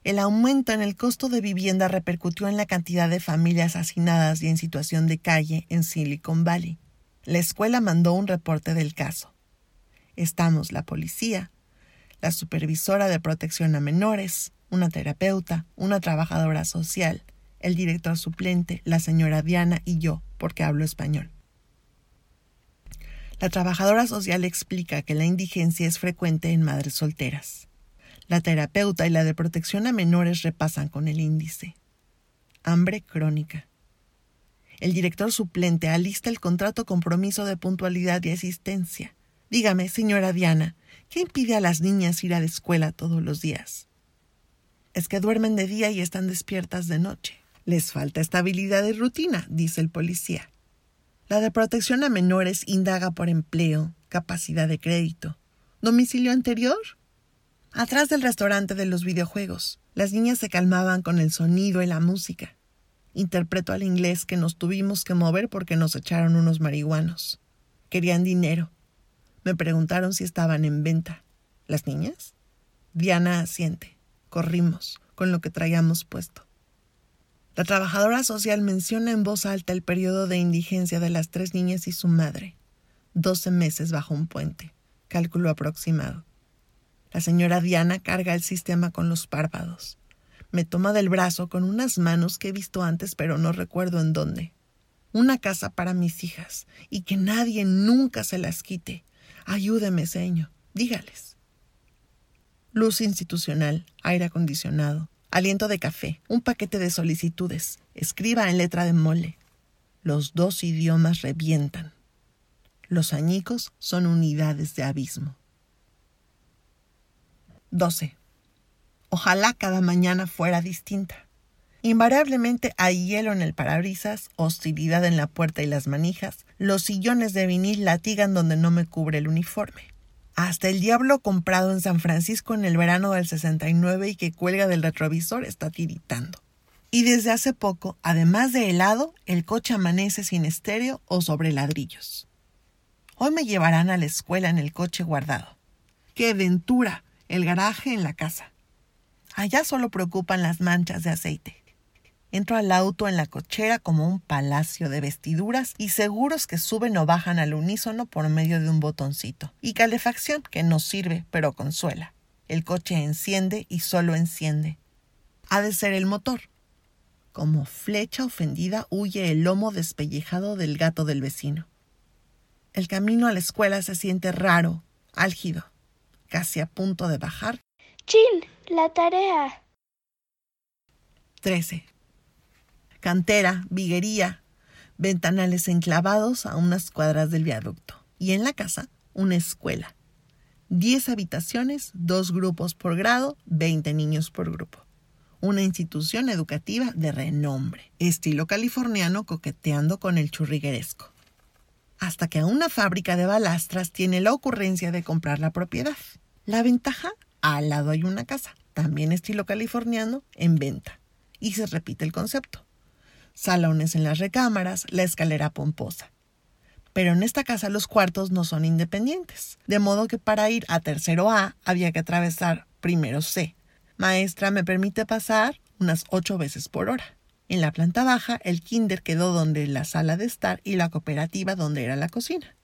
El aumento en el costo de vivienda repercutió en la cantidad de familias hacinadas y en situación de calle en Silicon Valley. La escuela mandó un reporte del caso. Estamos la policía, la supervisora de protección a menores, una terapeuta, una trabajadora social, el director suplente, la señora Diana y yo, porque hablo español. La trabajadora social explica que la indigencia es frecuente en madres solteras. La terapeuta y la de protección a menores repasan con el índice. Hambre crónica. El director suplente alista el contrato compromiso de puntualidad y asistencia. Dígame, señora Diana, ¿qué impide a las niñas ir a la escuela todos los días? Es que duermen de día y están despiertas de noche. Les falta estabilidad y rutina, dice el policía. La de protección a menores indaga por empleo, capacidad de crédito. ¿Domicilio anterior? Atrás del restaurante de los videojuegos, las niñas se calmaban con el sonido y la música. Interpreto al inglés que nos tuvimos que mover porque nos echaron unos marihuanos. Querían dinero. Me preguntaron si estaban en venta. ¿Las niñas? Diana asiente. Corrimos, con lo que traíamos puesto. La trabajadora social menciona en voz alta el periodo de indigencia de las tres niñas y su madre. Doce meses bajo un puente. Cálculo aproximado. La señora Diana carga el sistema con los párpados. Me toma del brazo con unas manos que he visto antes pero no recuerdo en dónde. Una casa para mis hijas y que nadie nunca se las quite. Ayúdeme, señor. Dígales. Luz institucional, aire acondicionado, aliento de café, un paquete de solicitudes. Escriba en letra de mole. Los dos idiomas revientan. Los añicos son unidades de abismo. 12. Ojalá cada mañana fuera distinta. Invariablemente hay hielo en el parabrisas, hostilidad en la puerta y las manijas, los sillones de vinil latigan donde no me cubre el uniforme. Hasta el diablo comprado en San Francisco en el verano del 69 y que cuelga del retrovisor está tiritando. Y desde hace poco, además de helado, el coche amanece sin estéreo o sobre ladrillos. Hoy me llevarán a la escuela en el coche guardado. ¡Qué ventura! El garaje en la casa. Allá solo preocupan las manchas de aceite. Entro al auto en la cochera como un palacio de vestiduras y seguros que suben o bajan al unísono por medio de un botoncito. Y calefacción que no sirve, pero consuela. El coche enciende y solo enciende. Ha de ser el motor. Como flecha ofendida huye el lomo despellejado del gato del vecino. El camino a la escuela se siente raro, álgido casi a punto de bajar. ¡Chin! La tarea. 13. Cantera, viguería, ventanales enclavados a unas cuadras del viaducto. Y en la casa, una escuela. Diez habitaciones, dos grupos por grado, veinte niños por grupo. Una institución educativa de renombre, estilo californiano coqueteando con el churrigueresco hasta que una fábrica de balastras tiene la ocurrencia de comprar la propiedad. La ventaja, al lado hay una casa, también estilo californiano, en venta. Y se repite el concepto. Salones en las recámaras, la escalera pomposa. Pero en esta casa los cuartos no son independientes, de modo que para ir a tercero A había que atravesar primero C. Maestra, ¿me permite pasar? Unas ocho veces por hora. En la planta baja, el kinder quedó donde la sala de estar y la cooperativa donde era la cocina.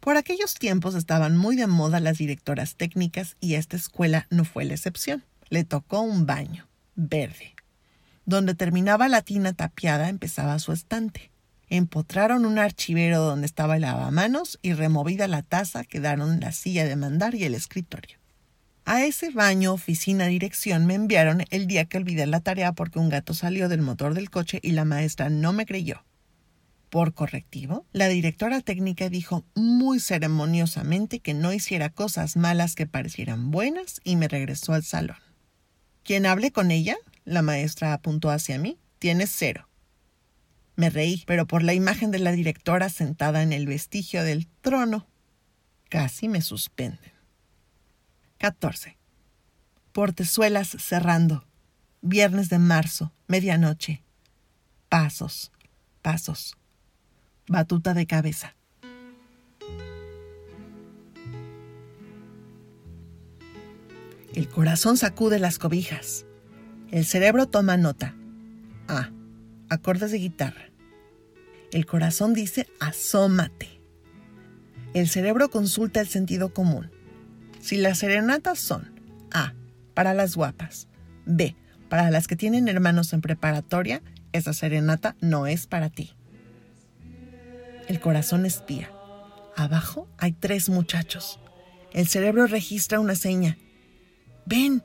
Por aquellos tiempos estaban muy de moda las directoras técnicas y esta escuela no fue la excepción. Le tocó un baño, verde. Donde terminaba la tina tapiada empezaba su estante. Empotraron un archivero donde estaba el lavamanos y removida la taza quedaron la silla de mandar y el escritorio. A ese baño, oficina, dirección me enviaron el día que olvidé la tarea porque un gato salió del motor del coche y la maestra no me creyó. Por correctivo, la directora técnica dijo muy ceremoniosamente que no hiciera cosas malas que parecieran buenas y me regresó al salón. ¿Quién hable con ella? La maestra apuntó hacia mí. Tiene cero. Me reí, pero por la imagen de la directora sentada en el vestigio del trono, casi me suspenden. 14. Portezuelas cerrando. Viernes de marzo, medianoche. Pasos, pasos. Batuta de cabeza. El corazón sacude las cobijas. El cerebro toma nota. Ah, acordes de guitarra. El corazón dice asómate. El cerebro consulta el sentido común. Si las serenatas son A. Para las guapas. B. Para las que tienen hermanos en preparatoria, esa serenata no es para ti. El corazón espía. Abajo hay tres muchachos. El cerebro registra una seña. Ven,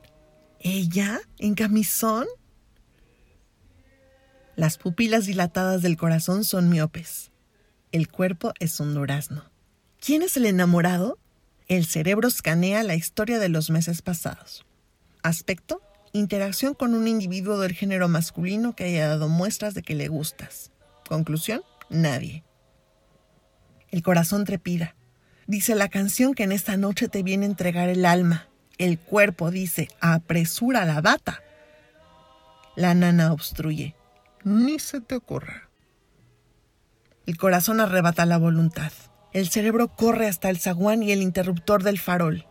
¿ella en camisón? Las pupilas dilatadas del corazón son miopes. El cuerpo es un durazno. ¿Quién es el enamorado? El cerebro escanea la historia de los meses pasados. Aspecto, interacción con un individuo del género masculino que haya dado muestras de que le gustas. Conclusión, nadie. El corazón trepida. Dice la canción que en esta noche te viene a entregar el alma. El cuerpo dice, apresura la bata. La nana obstruye. Ni se te ocurra. El corazón arrebata la voluntad. El cerebro corre hasta el zaguán y el interruptor del farol.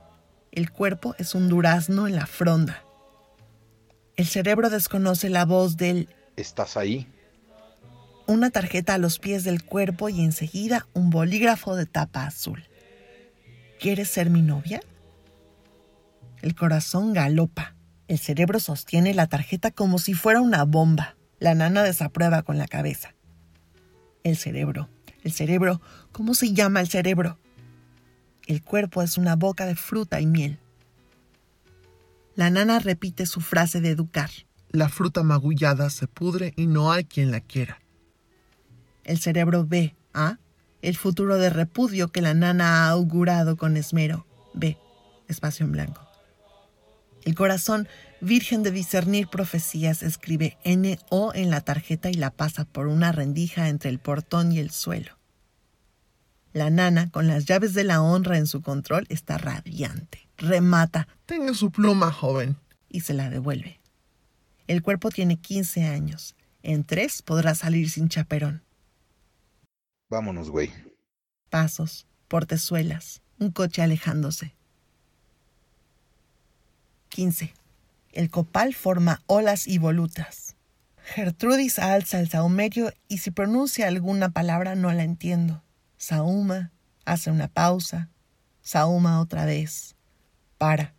El cuerpo es un durazno en la fronda. El cerebro desconoce la voz del ¿Estás ahí? Una tarjeta a los pies del cuerpo y enseguida un bolígrafo de tapa azul. ¿Quieres ser mi novia? El corazón galopa. El cerebro sostiene la tarjeta como si fuera una bomba. La nana desaprueba con la cabeza. El cerebro el cerebro, ¿cómo se llama el cerebro? El cuerpo es una boca de fruta y miel. La nana repite su frase de educar. La fruta magullada se pudre y no hay quien la quiera. El cerebro ve, ¿ah? El futuro de repudio que la nana ha augurado con esmero. Ve, espacio en blanco. El corazón, virgen de discernir profecías, escribe N-O en la tarjeta y la pasa por una rendija entre el portón y el suelo. La nana, con las llaves de la honra en su control, está radiante. Remata. Tenga su pluma, joven. Y se la devuelve. El cuerpo tiene 15 años. En tres podrá salir sin chaperón. Vámonos, güey. Pasos, portezuelas, un coche alejándose. 15. El copal forma olas y volutas. Gertrudis alza el saumerio y si pronuncia alguna palabra no la entiendo. Sauma, hace una pausa, Sauma otra vez. Para.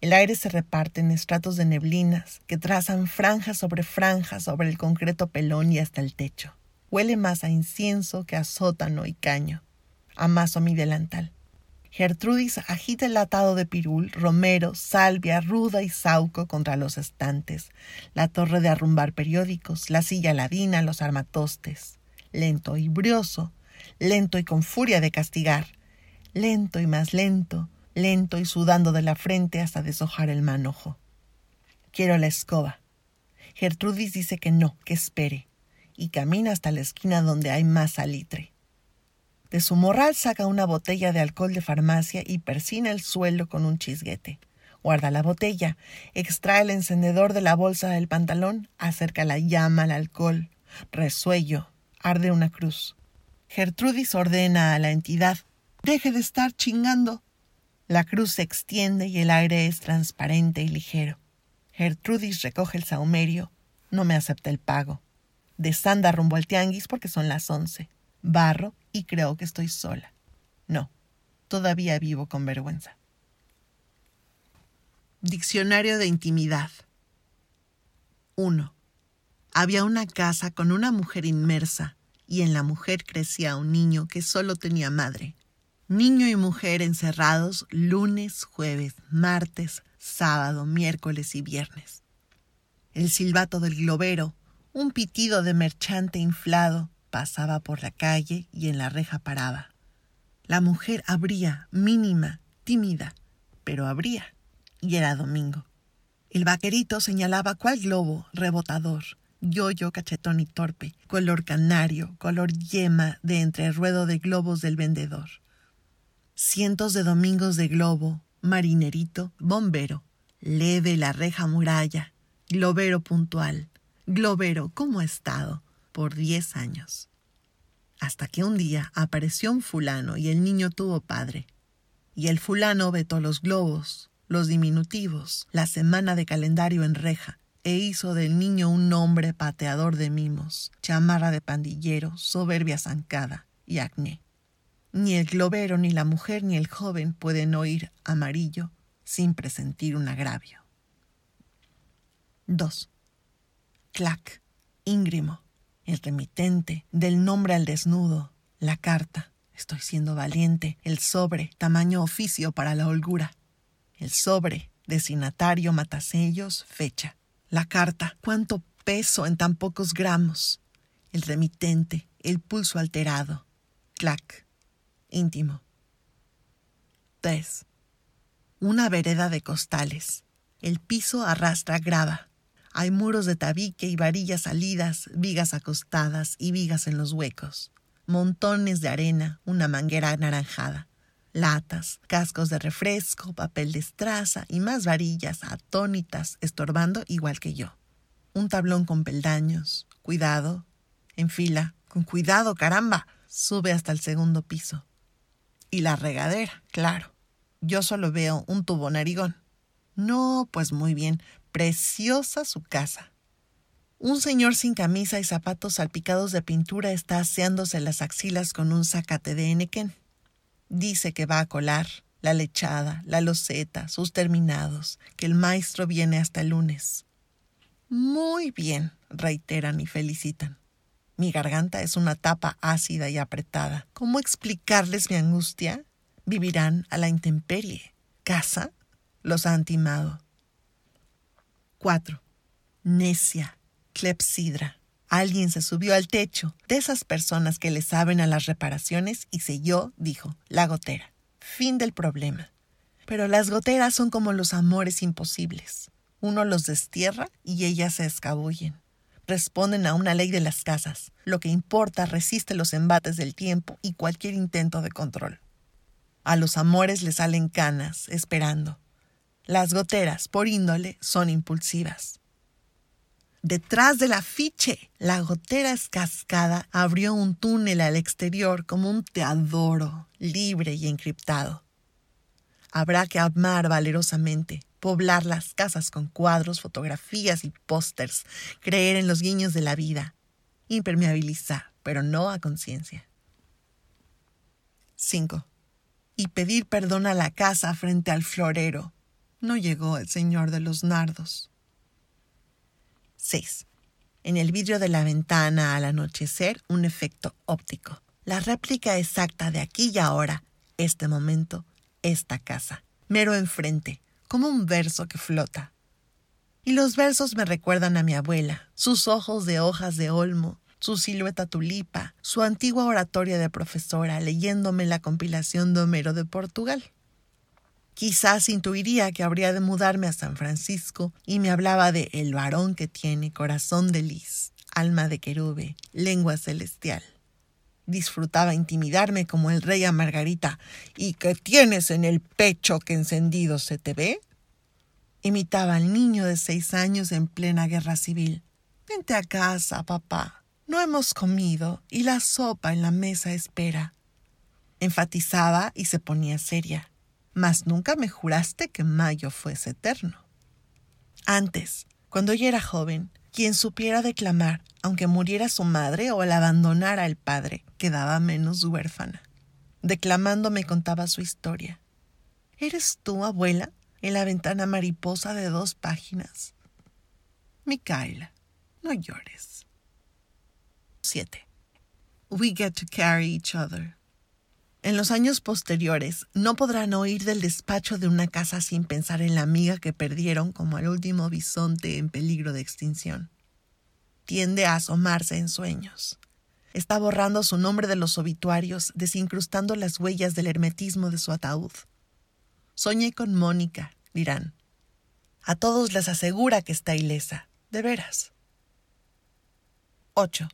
El aire se reparte en estratos de neblinas que trazan franjas sobre franjas sobre el concreto pelón y hasta el techo. Huele más a incienso que a sótano y caño. Amaso mi delantal. Gertrudis agita el atado de pirul, romero, salvia, ruda y sauco contra los estantes, la torre de arrumbar periódicos, la silla ladina, los armatostes. Lento y brioso, lento y con furia de castigar, lento y más lento, lento y sudando de la frente hasta deshojar el manojo. Quiero la escoba. Gertrudis dice que no, que espere, y camina hasta la esquina donde hay más salitre. De su morral saca una botella de alcohol de farmacia y persina el suelo con un chisguete. Guarda la botella, extrae el encendedor de la bolsa del pantalón, acerca la llama al alcohol. Resuello, arde una cruz. Gertrudis ordena a la entidad, deje de estar chingando. La cruz se extiende y el aire es transparente y ligero. Gertrudis recoge el saumerio, no me acepta el pago. Desanda rumbo al tianguis porque son las once. Barro y creo que estoy sola. No, todavía vivo con vergüenza. Diccionario de intimidad. 1. Había una casa con una mujer inmersa y en la mujer crecía un niño que solo tenía madre. Niño y mujer encerrados lunes, jueves, martes, sábado, miércoles y viernes. El silbato del globero, un pitido de merchante inflado, pasaba por la calle y en la reja paraba. La mujer abría, mínima, tímida, pero abría, y era domingo. El vaquerito señalaba cuál globo, rebotador, yo-yo cachetón y torpe, color canario, color yema de entre ruedo de globos del vendedor. Cientos de domingos de globo, marinerito, bombero, leve la reja muralla, globero puntual, globero como estado, por diez años. Hasta que un día apareció un fulano y el niño tuvo padre. Y el fulano vetó los globos, los diminutivos, la semana de calendario en reja, e hizo del niño un hombre pateador de mimos, chamarra de pandillero, soberbia zancada y acné. Ni el globero, ni la mujer, ni el joven pueden oír amarillo sin presentir un agravio. 2. Clac, íngrimo, el remitente, del nombre al desnudo, la carta, estoy siendo valiente, el sobre, tamaño oficio para la holgura, el sobre, destinatario, matasellos, fecha, la carta, cuánto peso en tan pocos gramos, el remitente, el pulso alterado, clac, íntimo. 3. Una vereda de costales. El piso arrastra grava. Hay muros de tabique y varillas salidas, vigas acostadas y vigas en los huecos. Montones de arena, una manguera anaranjada. Latas, cascos de refresco, papel de estraza y más varillas atónitas estorbando igual que yo. Un tablón con peldaños. Cuidado. En fila. Con cuidado, caramba. Sube hasta el segundo piso. Y la regadera, claro. Yo solo veo un tubo narigón. No, pues muy bien, Preciosa su casa. Un señor sin camisa y zapatos salpicados de pintura está aseándose las axilas con un zacate de enequén. Dice que va a colar la lechada, la loseta, sus terminados, que el maestro viene hasta el lunes. Muy bien, reiteran y felicitan. Mi garganta es una tapa ácida y apretada. ¿Cómo explicarles mi angustia? Vivirán a la intemperie. ¿Casa? Los ha antimado. 4. Necia, clepsidra. Alguien se subió al techo, de esas personas que le saben a las reparaciones, y selló, dijo, la gotera. Fin del problema. Pero las goteras son como los amores imposibles. Uno los destierra y ellas se escabullen. Responden a una ley de las casas. Lo que importa resiste los embates del tiempo y cualquier intento de control. A los amores les salen canas, esperando. Las goteras, por índole, son impulsivas. Detrás del afiche, la gotera escascada abrió un túnel al exterior como un teadoro, libre y encriptado. Habrá que amar valerosamente, poblar las casas con cuadros, fotografías y pósters, creer en los guiños de la vida, impermeabilizar, pero no a conciencia. 5. Y pedir perdón a la casa frente al florero, no llegó el señor de los nardos. 6. En el vidrio de la ventana al anochecer un efecto óptico. La réplica exacta de aquí y ahora, este momento, esta casa. Mero enfrente, como un verso que flota. Y los versos me recuerdan a mi abuela, sus ojos de hojas de olmo, su silueta tulipa, su antigua oratoria de profesora leyéndome la compilación de Homero de Portugal. Quizás intuiría que habría de mudarme a San Francisco y me hablaba de el varón que tiene corazón de lis, alma de querube, lengua celestial. Disfrutaba intimidarme como el rey a Margarita. ¿Y qué tienes en el pecho que encendido se te ve? Imitaba al niño de seis años en plena guerra civil. Vente a casa, papá. No hemos comido y la sopa en la mesa espera. Enfatizaba y se ponía seria mas nunca me juraste que mayo fuese eterno. Antes, cuando yo era joven, quien supiera declamar, aunque muriera su madre o la abandonara el padre, quedaba menos huérfana. Declamando me contaba su historia. ¿Eres tú, abuela? en la ventana mariposa de dos páginas. Micaela, no llores. 7. We get to carry each other. En los años posteriores no podrán oír del despacho de una casa sin pensar en la amiga que perdieron como el último bisonte en peligro de extinción. Tiende a asomarse en sueños. Está borrando su nombre de los obituarios, desincrustando las huellas del hermetismo de su ataúd. Soñé con Mónica, dirán. A todos les asegura que está ilesa, de veras. 8.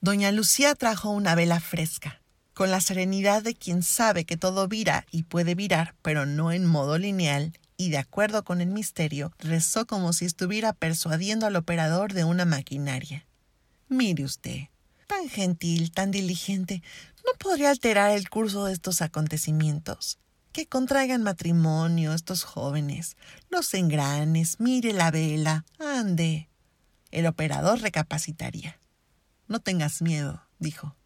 Doña Lucía trajo una vela fresca, con la serenidad de quien sabe que todo vira y puede virar, pero no en modo lineal, y de acuerdo con el misterio, rezó como si estuviera persuadiendo al operador de una maquinaria. Mire usted, tan gentil, tan diligente, ¿no podría alterar el curso de estos acontecimientos? Que contraigan matrimonio estos jóvenes, los engranes, mire la vela, ande. El operador recapacitaría. No tengas miedo, dijo.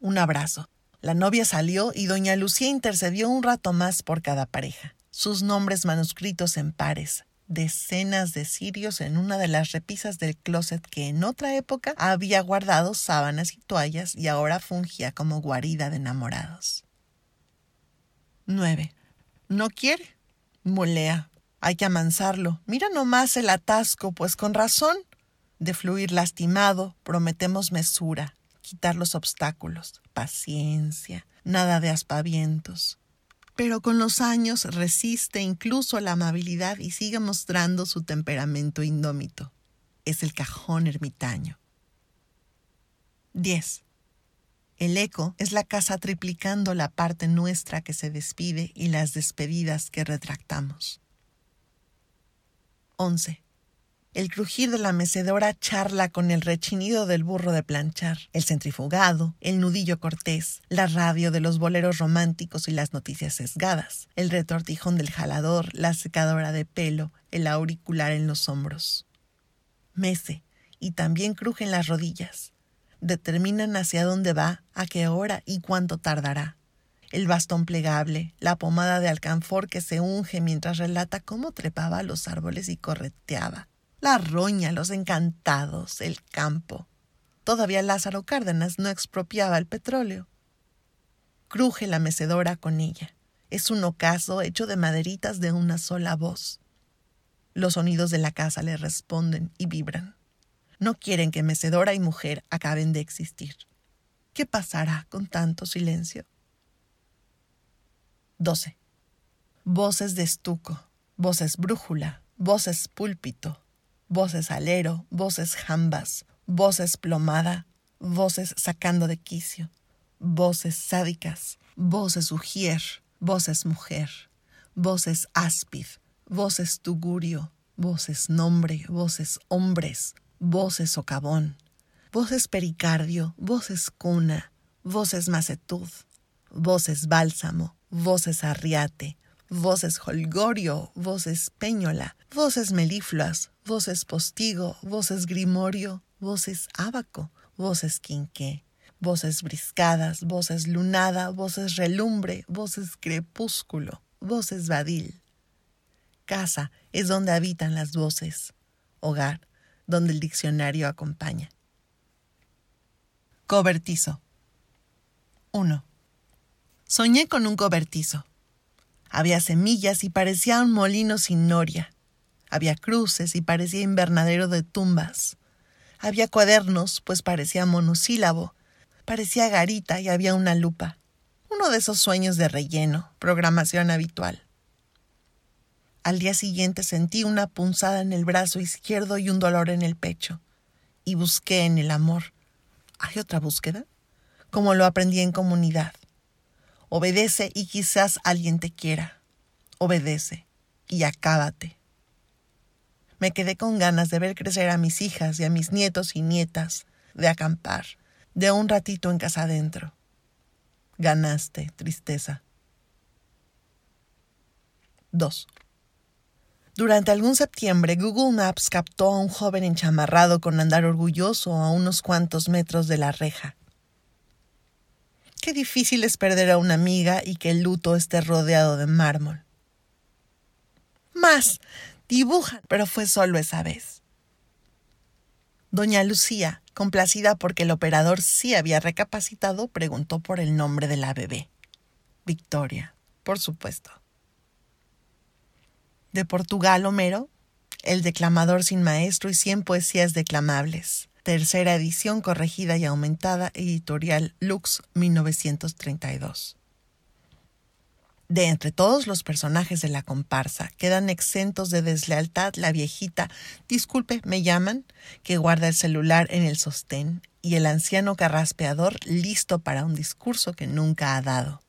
Un abrazo. La novia salió y doña Lucía intercedió un rato más por cada pareja. Sus nombres manuscritos en pares, decenas de cirios en una de las repisas del closet que en otra época había guardado sábanas y toallas y ahora fungía como guarida de enamorados. 9. ¿No quiere? Molea. Hay que amansarlo. Mira nomás el atasco, pues con razón. De fluir lastimado, prometemos mesura, quitar los obstáculos, paciencia, nada de aspavientos. Pero con los años resiste incluso la amabilidad y sigue mostrando su temperamento indómito. Es el cajón ermitaño. 10. El eco es la casa triplicando la parte nuestra que se despide y las despedidas que retractamos. 11. El crujir de la mecedora charla con el rechinido del burro de planchar, el centrifugado, el nudillo cortés, la radio de los boleros románticos y las noticias sesgadas, el retortijón del jalador, la secadora de pelo, el auricular en los hombros. Mece, y también crujen las rodillas, determinan hacia dónde va, a qué hora y cuánto tardará. El bastón plegable, la pomada de alcanfor que se unge mientras relata cómo trepaba a los árboles y correteaba. La roña, los encantados, el campo. Todavía Lázaro Cárdenas no expropiaba el petróleo. Cruje la mecedora con ella. Es un ocaso hecho de maderitas de una sola voz. Los sonidos de la casa le responden y vibran no quieren que mecedora y mujer acaben de existir. ¿Qué pasará con tanto silencio? 12. Voces de estuco, voces brújula, voces púlpito, voces alero, voces jambas, voces plomada, voces sacando de quicio, voces sádicas, voces ujier, voces mujer, voces áspid, voces tugurio, voces nombre, voces hombres, voces socavón, voces pericardio, voces cuna, voces macetud, voces bálsamo, voces arriate, voces holgorio, voces peñola, voces melifluas, voces postigo, voces grimorio, voces abaco, voces quinqué, voces briscadas, voces lunada, voces relumbre, voces crepúsculo, voces vadil. Casa es donde habitan las voces. Hogar donde el diccionario acompaña. Cobertizo. 1. Soñé con un cobertizo. Había semillas y parecía un molino sin noria. Había cruces y parecía invernadero de tumbas. Había cuadernos, pues parecía monosílabo. Parecía garita y había una lupa. Uno de esos sueños de relleno, programación habitual. Al día siguiente sentí una punzada en el brazo izquierdo y un dolor en el pecho. Y busqué en el amor. ¿Hay otra búsqueda? Como lo aprendí en comunidad. Obedece y quizás alguien te quiera. Obedece y acábate. Me quedé con ganas de ver crecer a mis hijas y a mis nietos y nietas, de acampar, de un ratito en casa adentro. Ganaste, tristeza. 2. Durante algún septiembre, Google Maps captó a un joven enchamarrado con andar orgulloso a unos cuantos metros de la reja. Qué difícil es perder a una amiga y que el luto esté rodeado de mármol. más. Dibujan. Pero fue solo esa vez. Doña Lucía, complacida porque el operador sí había recapacitado, preguntó por el nombre de la bebé. Victoria, por supuesto. De Portugal, Homero, El declamador sin maestro y cien poesías declamables. Tercera edición corregida y aumentada, editorial Lux 1932. De entre todos los personajes de la comparsa, quedan exentos de deslealtad la viejita, disculpe, me llaman, que guarda el celular en el sostén, y el anciano carraspeador listo para un discurso que nunca ha dado.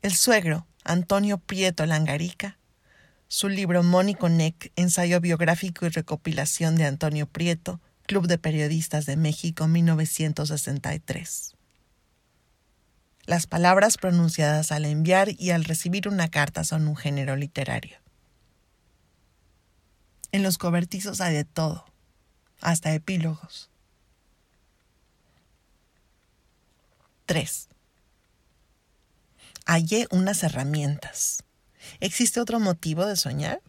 El suegro, Antonio Prieto Langarica, su libro Mónico Neck, ensayo biográfico y recopilación de Antonio Prieto, Club de Periodistas de México, 1963. Las palabras pronunciadas al enviar y al recibir una carta son un género literario. En los cobertizos hay de todo, hasta epílogos. 3. Hallé unas herramientas. ¿Existe otro motivo de soñar?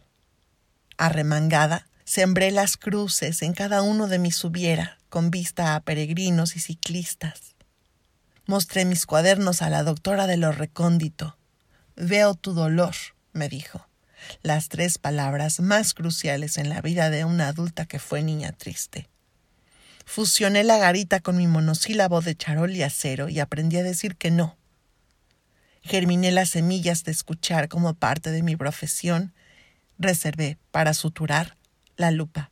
Arremangada, sembré las cruces en cada uno de mis hubiera, con vista a peregrinos y ciclistas Mostré mis cuadernos a la doctora de lo recóndito. Veo tu dolor, me dijo. Las tres palabras más cruciales en la vida de una adulta que fue niña triste. Fusioné la garita con mi monosílabo de charol y acero y aprendí a decir que no. Germiné las semillas de escuchar como parte de mi profesión. Reservé, para suturar, la lupa.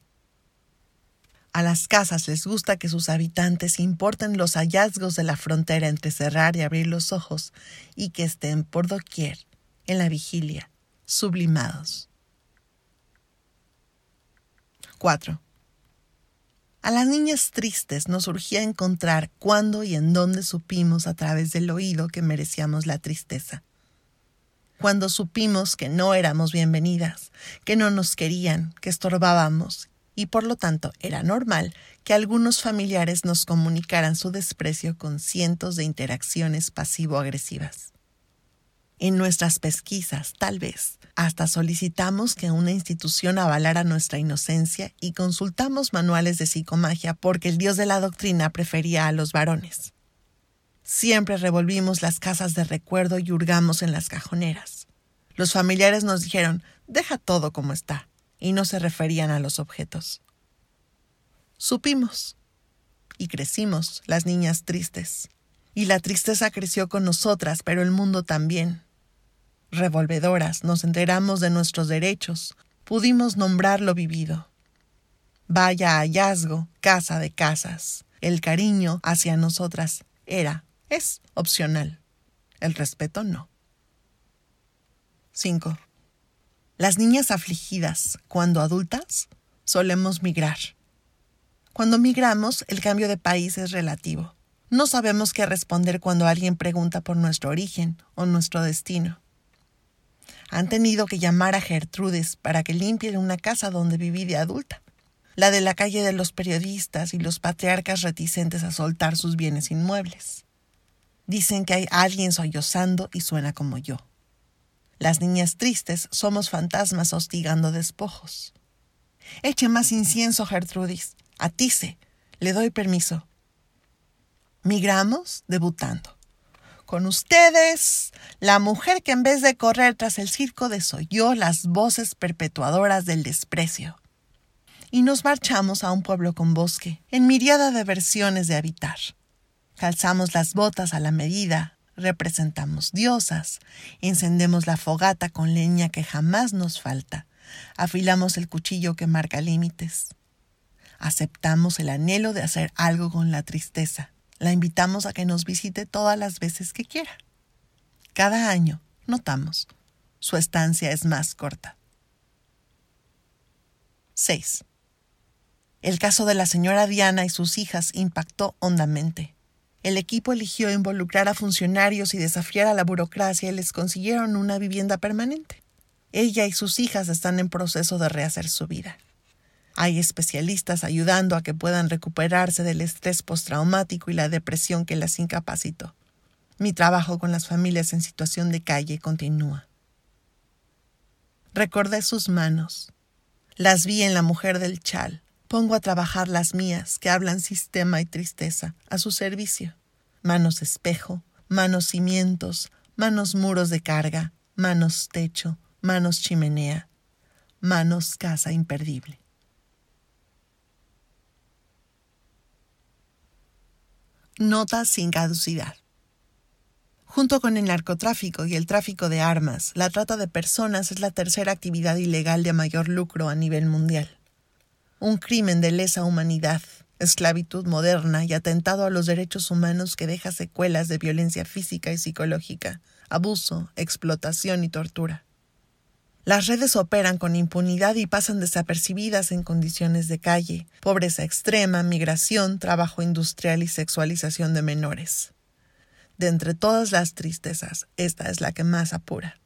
A las casas les gusta que sus habitantes importen los hallazgos de la frontera entre cerrar y abrir los ojos y que estén por doquier, en la vigilia, sublimados. 4. A las niñas tristes nos urgía encontrar cuándo y en dónde supimos a través del oído que merecíamos la tristeza. Cuando supimos que no éramos bienvenidas, que no nos querían, que estorbábamos y por lo tanto era normal que algunos familiares nos comunicaran su desprecio con cientos de interacciones pasivo-agresivas. En nuestras pesquisas, tal vez, hasta solicitamos que una institución avalara nuestra inocencia y consultamos manuales de psicomagia porque el dios de la doctrina prefería a los varones. Siempre revolvimos las casas de recuerdo y hurgamos en las cajoneras. Los familiares nos dijeron, deja todo como está y no se referían a los objetos. Supimos y crecimos las niñas tristes. Y la tristeza creció con nosotras, pero el mundo también. Revolvedoras, nos enteramos de nuestros derechos, pudimos nombrar lo vivido. Vaya hallazgo, casa de casas. El cariño hacia nosotras era, es opcional. El respeto no. 5. Las niñas afligidas, cuando adultas, solemos migrar. Cuando migramos, el cambio de país es relativo. No sabemos qué responder cuando alguien pregunta por nuestro origen o nuestro destino. Han tenido que llamar a Gertrudes para que limpie una casa donde viví de adulta, la de la calle de los periodistas y los patriarcas reticentes a soltar sus bienes inmuebles. Dicen que hay alguien sollozando y suena como yo. Las niñas tristes somos fantasmas hostigando despojos. Eche más incienso, Gertrudis. Atice. Le doy permiso. Migramos debutando. Con ustedes, la mujer que en vez de correr tras el circo desoyó las voces perpetuadoras del desprecio. Y nos marchamos a un pueblo con bosque, en miriada de versiones de habitar. Calzamos las botas a la medida, representamos diosas, encendemos la fogata con leña que jamás nos falta, afilamos el cuchillo que marca límites. Aceptamos el anhelo de hacer algo con la tristeza. La invitamos a que nos visite todas las veces que quiera. Cada año, notamos, su estancia es más corta. 6. El caso de la señora Diana y sus hijas impactó hondamente. El equipo eligió involucrar a funcionarios y desafiar a la burocracia y les consiguieron una vivienda permanente. Ella y sus hijas están en proceso de rehacer su vida. Hay especialistas ayudando a que puedan recuperarse del estrés postraumático y la depresión que las incapacitó. Mi trabajo con las familias en situación de calle continúa. Recordé sus manos. Las vi en la mujer del chal. Pongo a trabajar las mías, que hablan sistema y tristeza, a su servicio. Manos espejo, manos cimientos, manos muros de carga, manos techo, manos chimenea, manos casa imperdible. Nota sin caducidad. Junto con el narcotráfico y el tráfico de armas, la trata de personas es la tercera actividad ilegal de mayor lucro a nivel mundial. Un crimen de lesa humanidad, esclavitud moderna y atentado a los derechos humanos que deja secuelas de violencia física y psicológica, abuso, explotación y tortura. Las redes operan con impunidad y pasan desapercibidas en condiciones de calle, pobreza extrema, migración, trabajo industrial y sexualización de menores. De entre todas las tristezas, esta es la que más apura.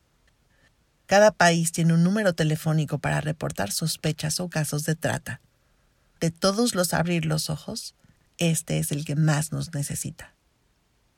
Cada país tiene un número telefónico para reportar sospechas o casos de trata. De todos los abrir los ojos, este es el que más nos necesita.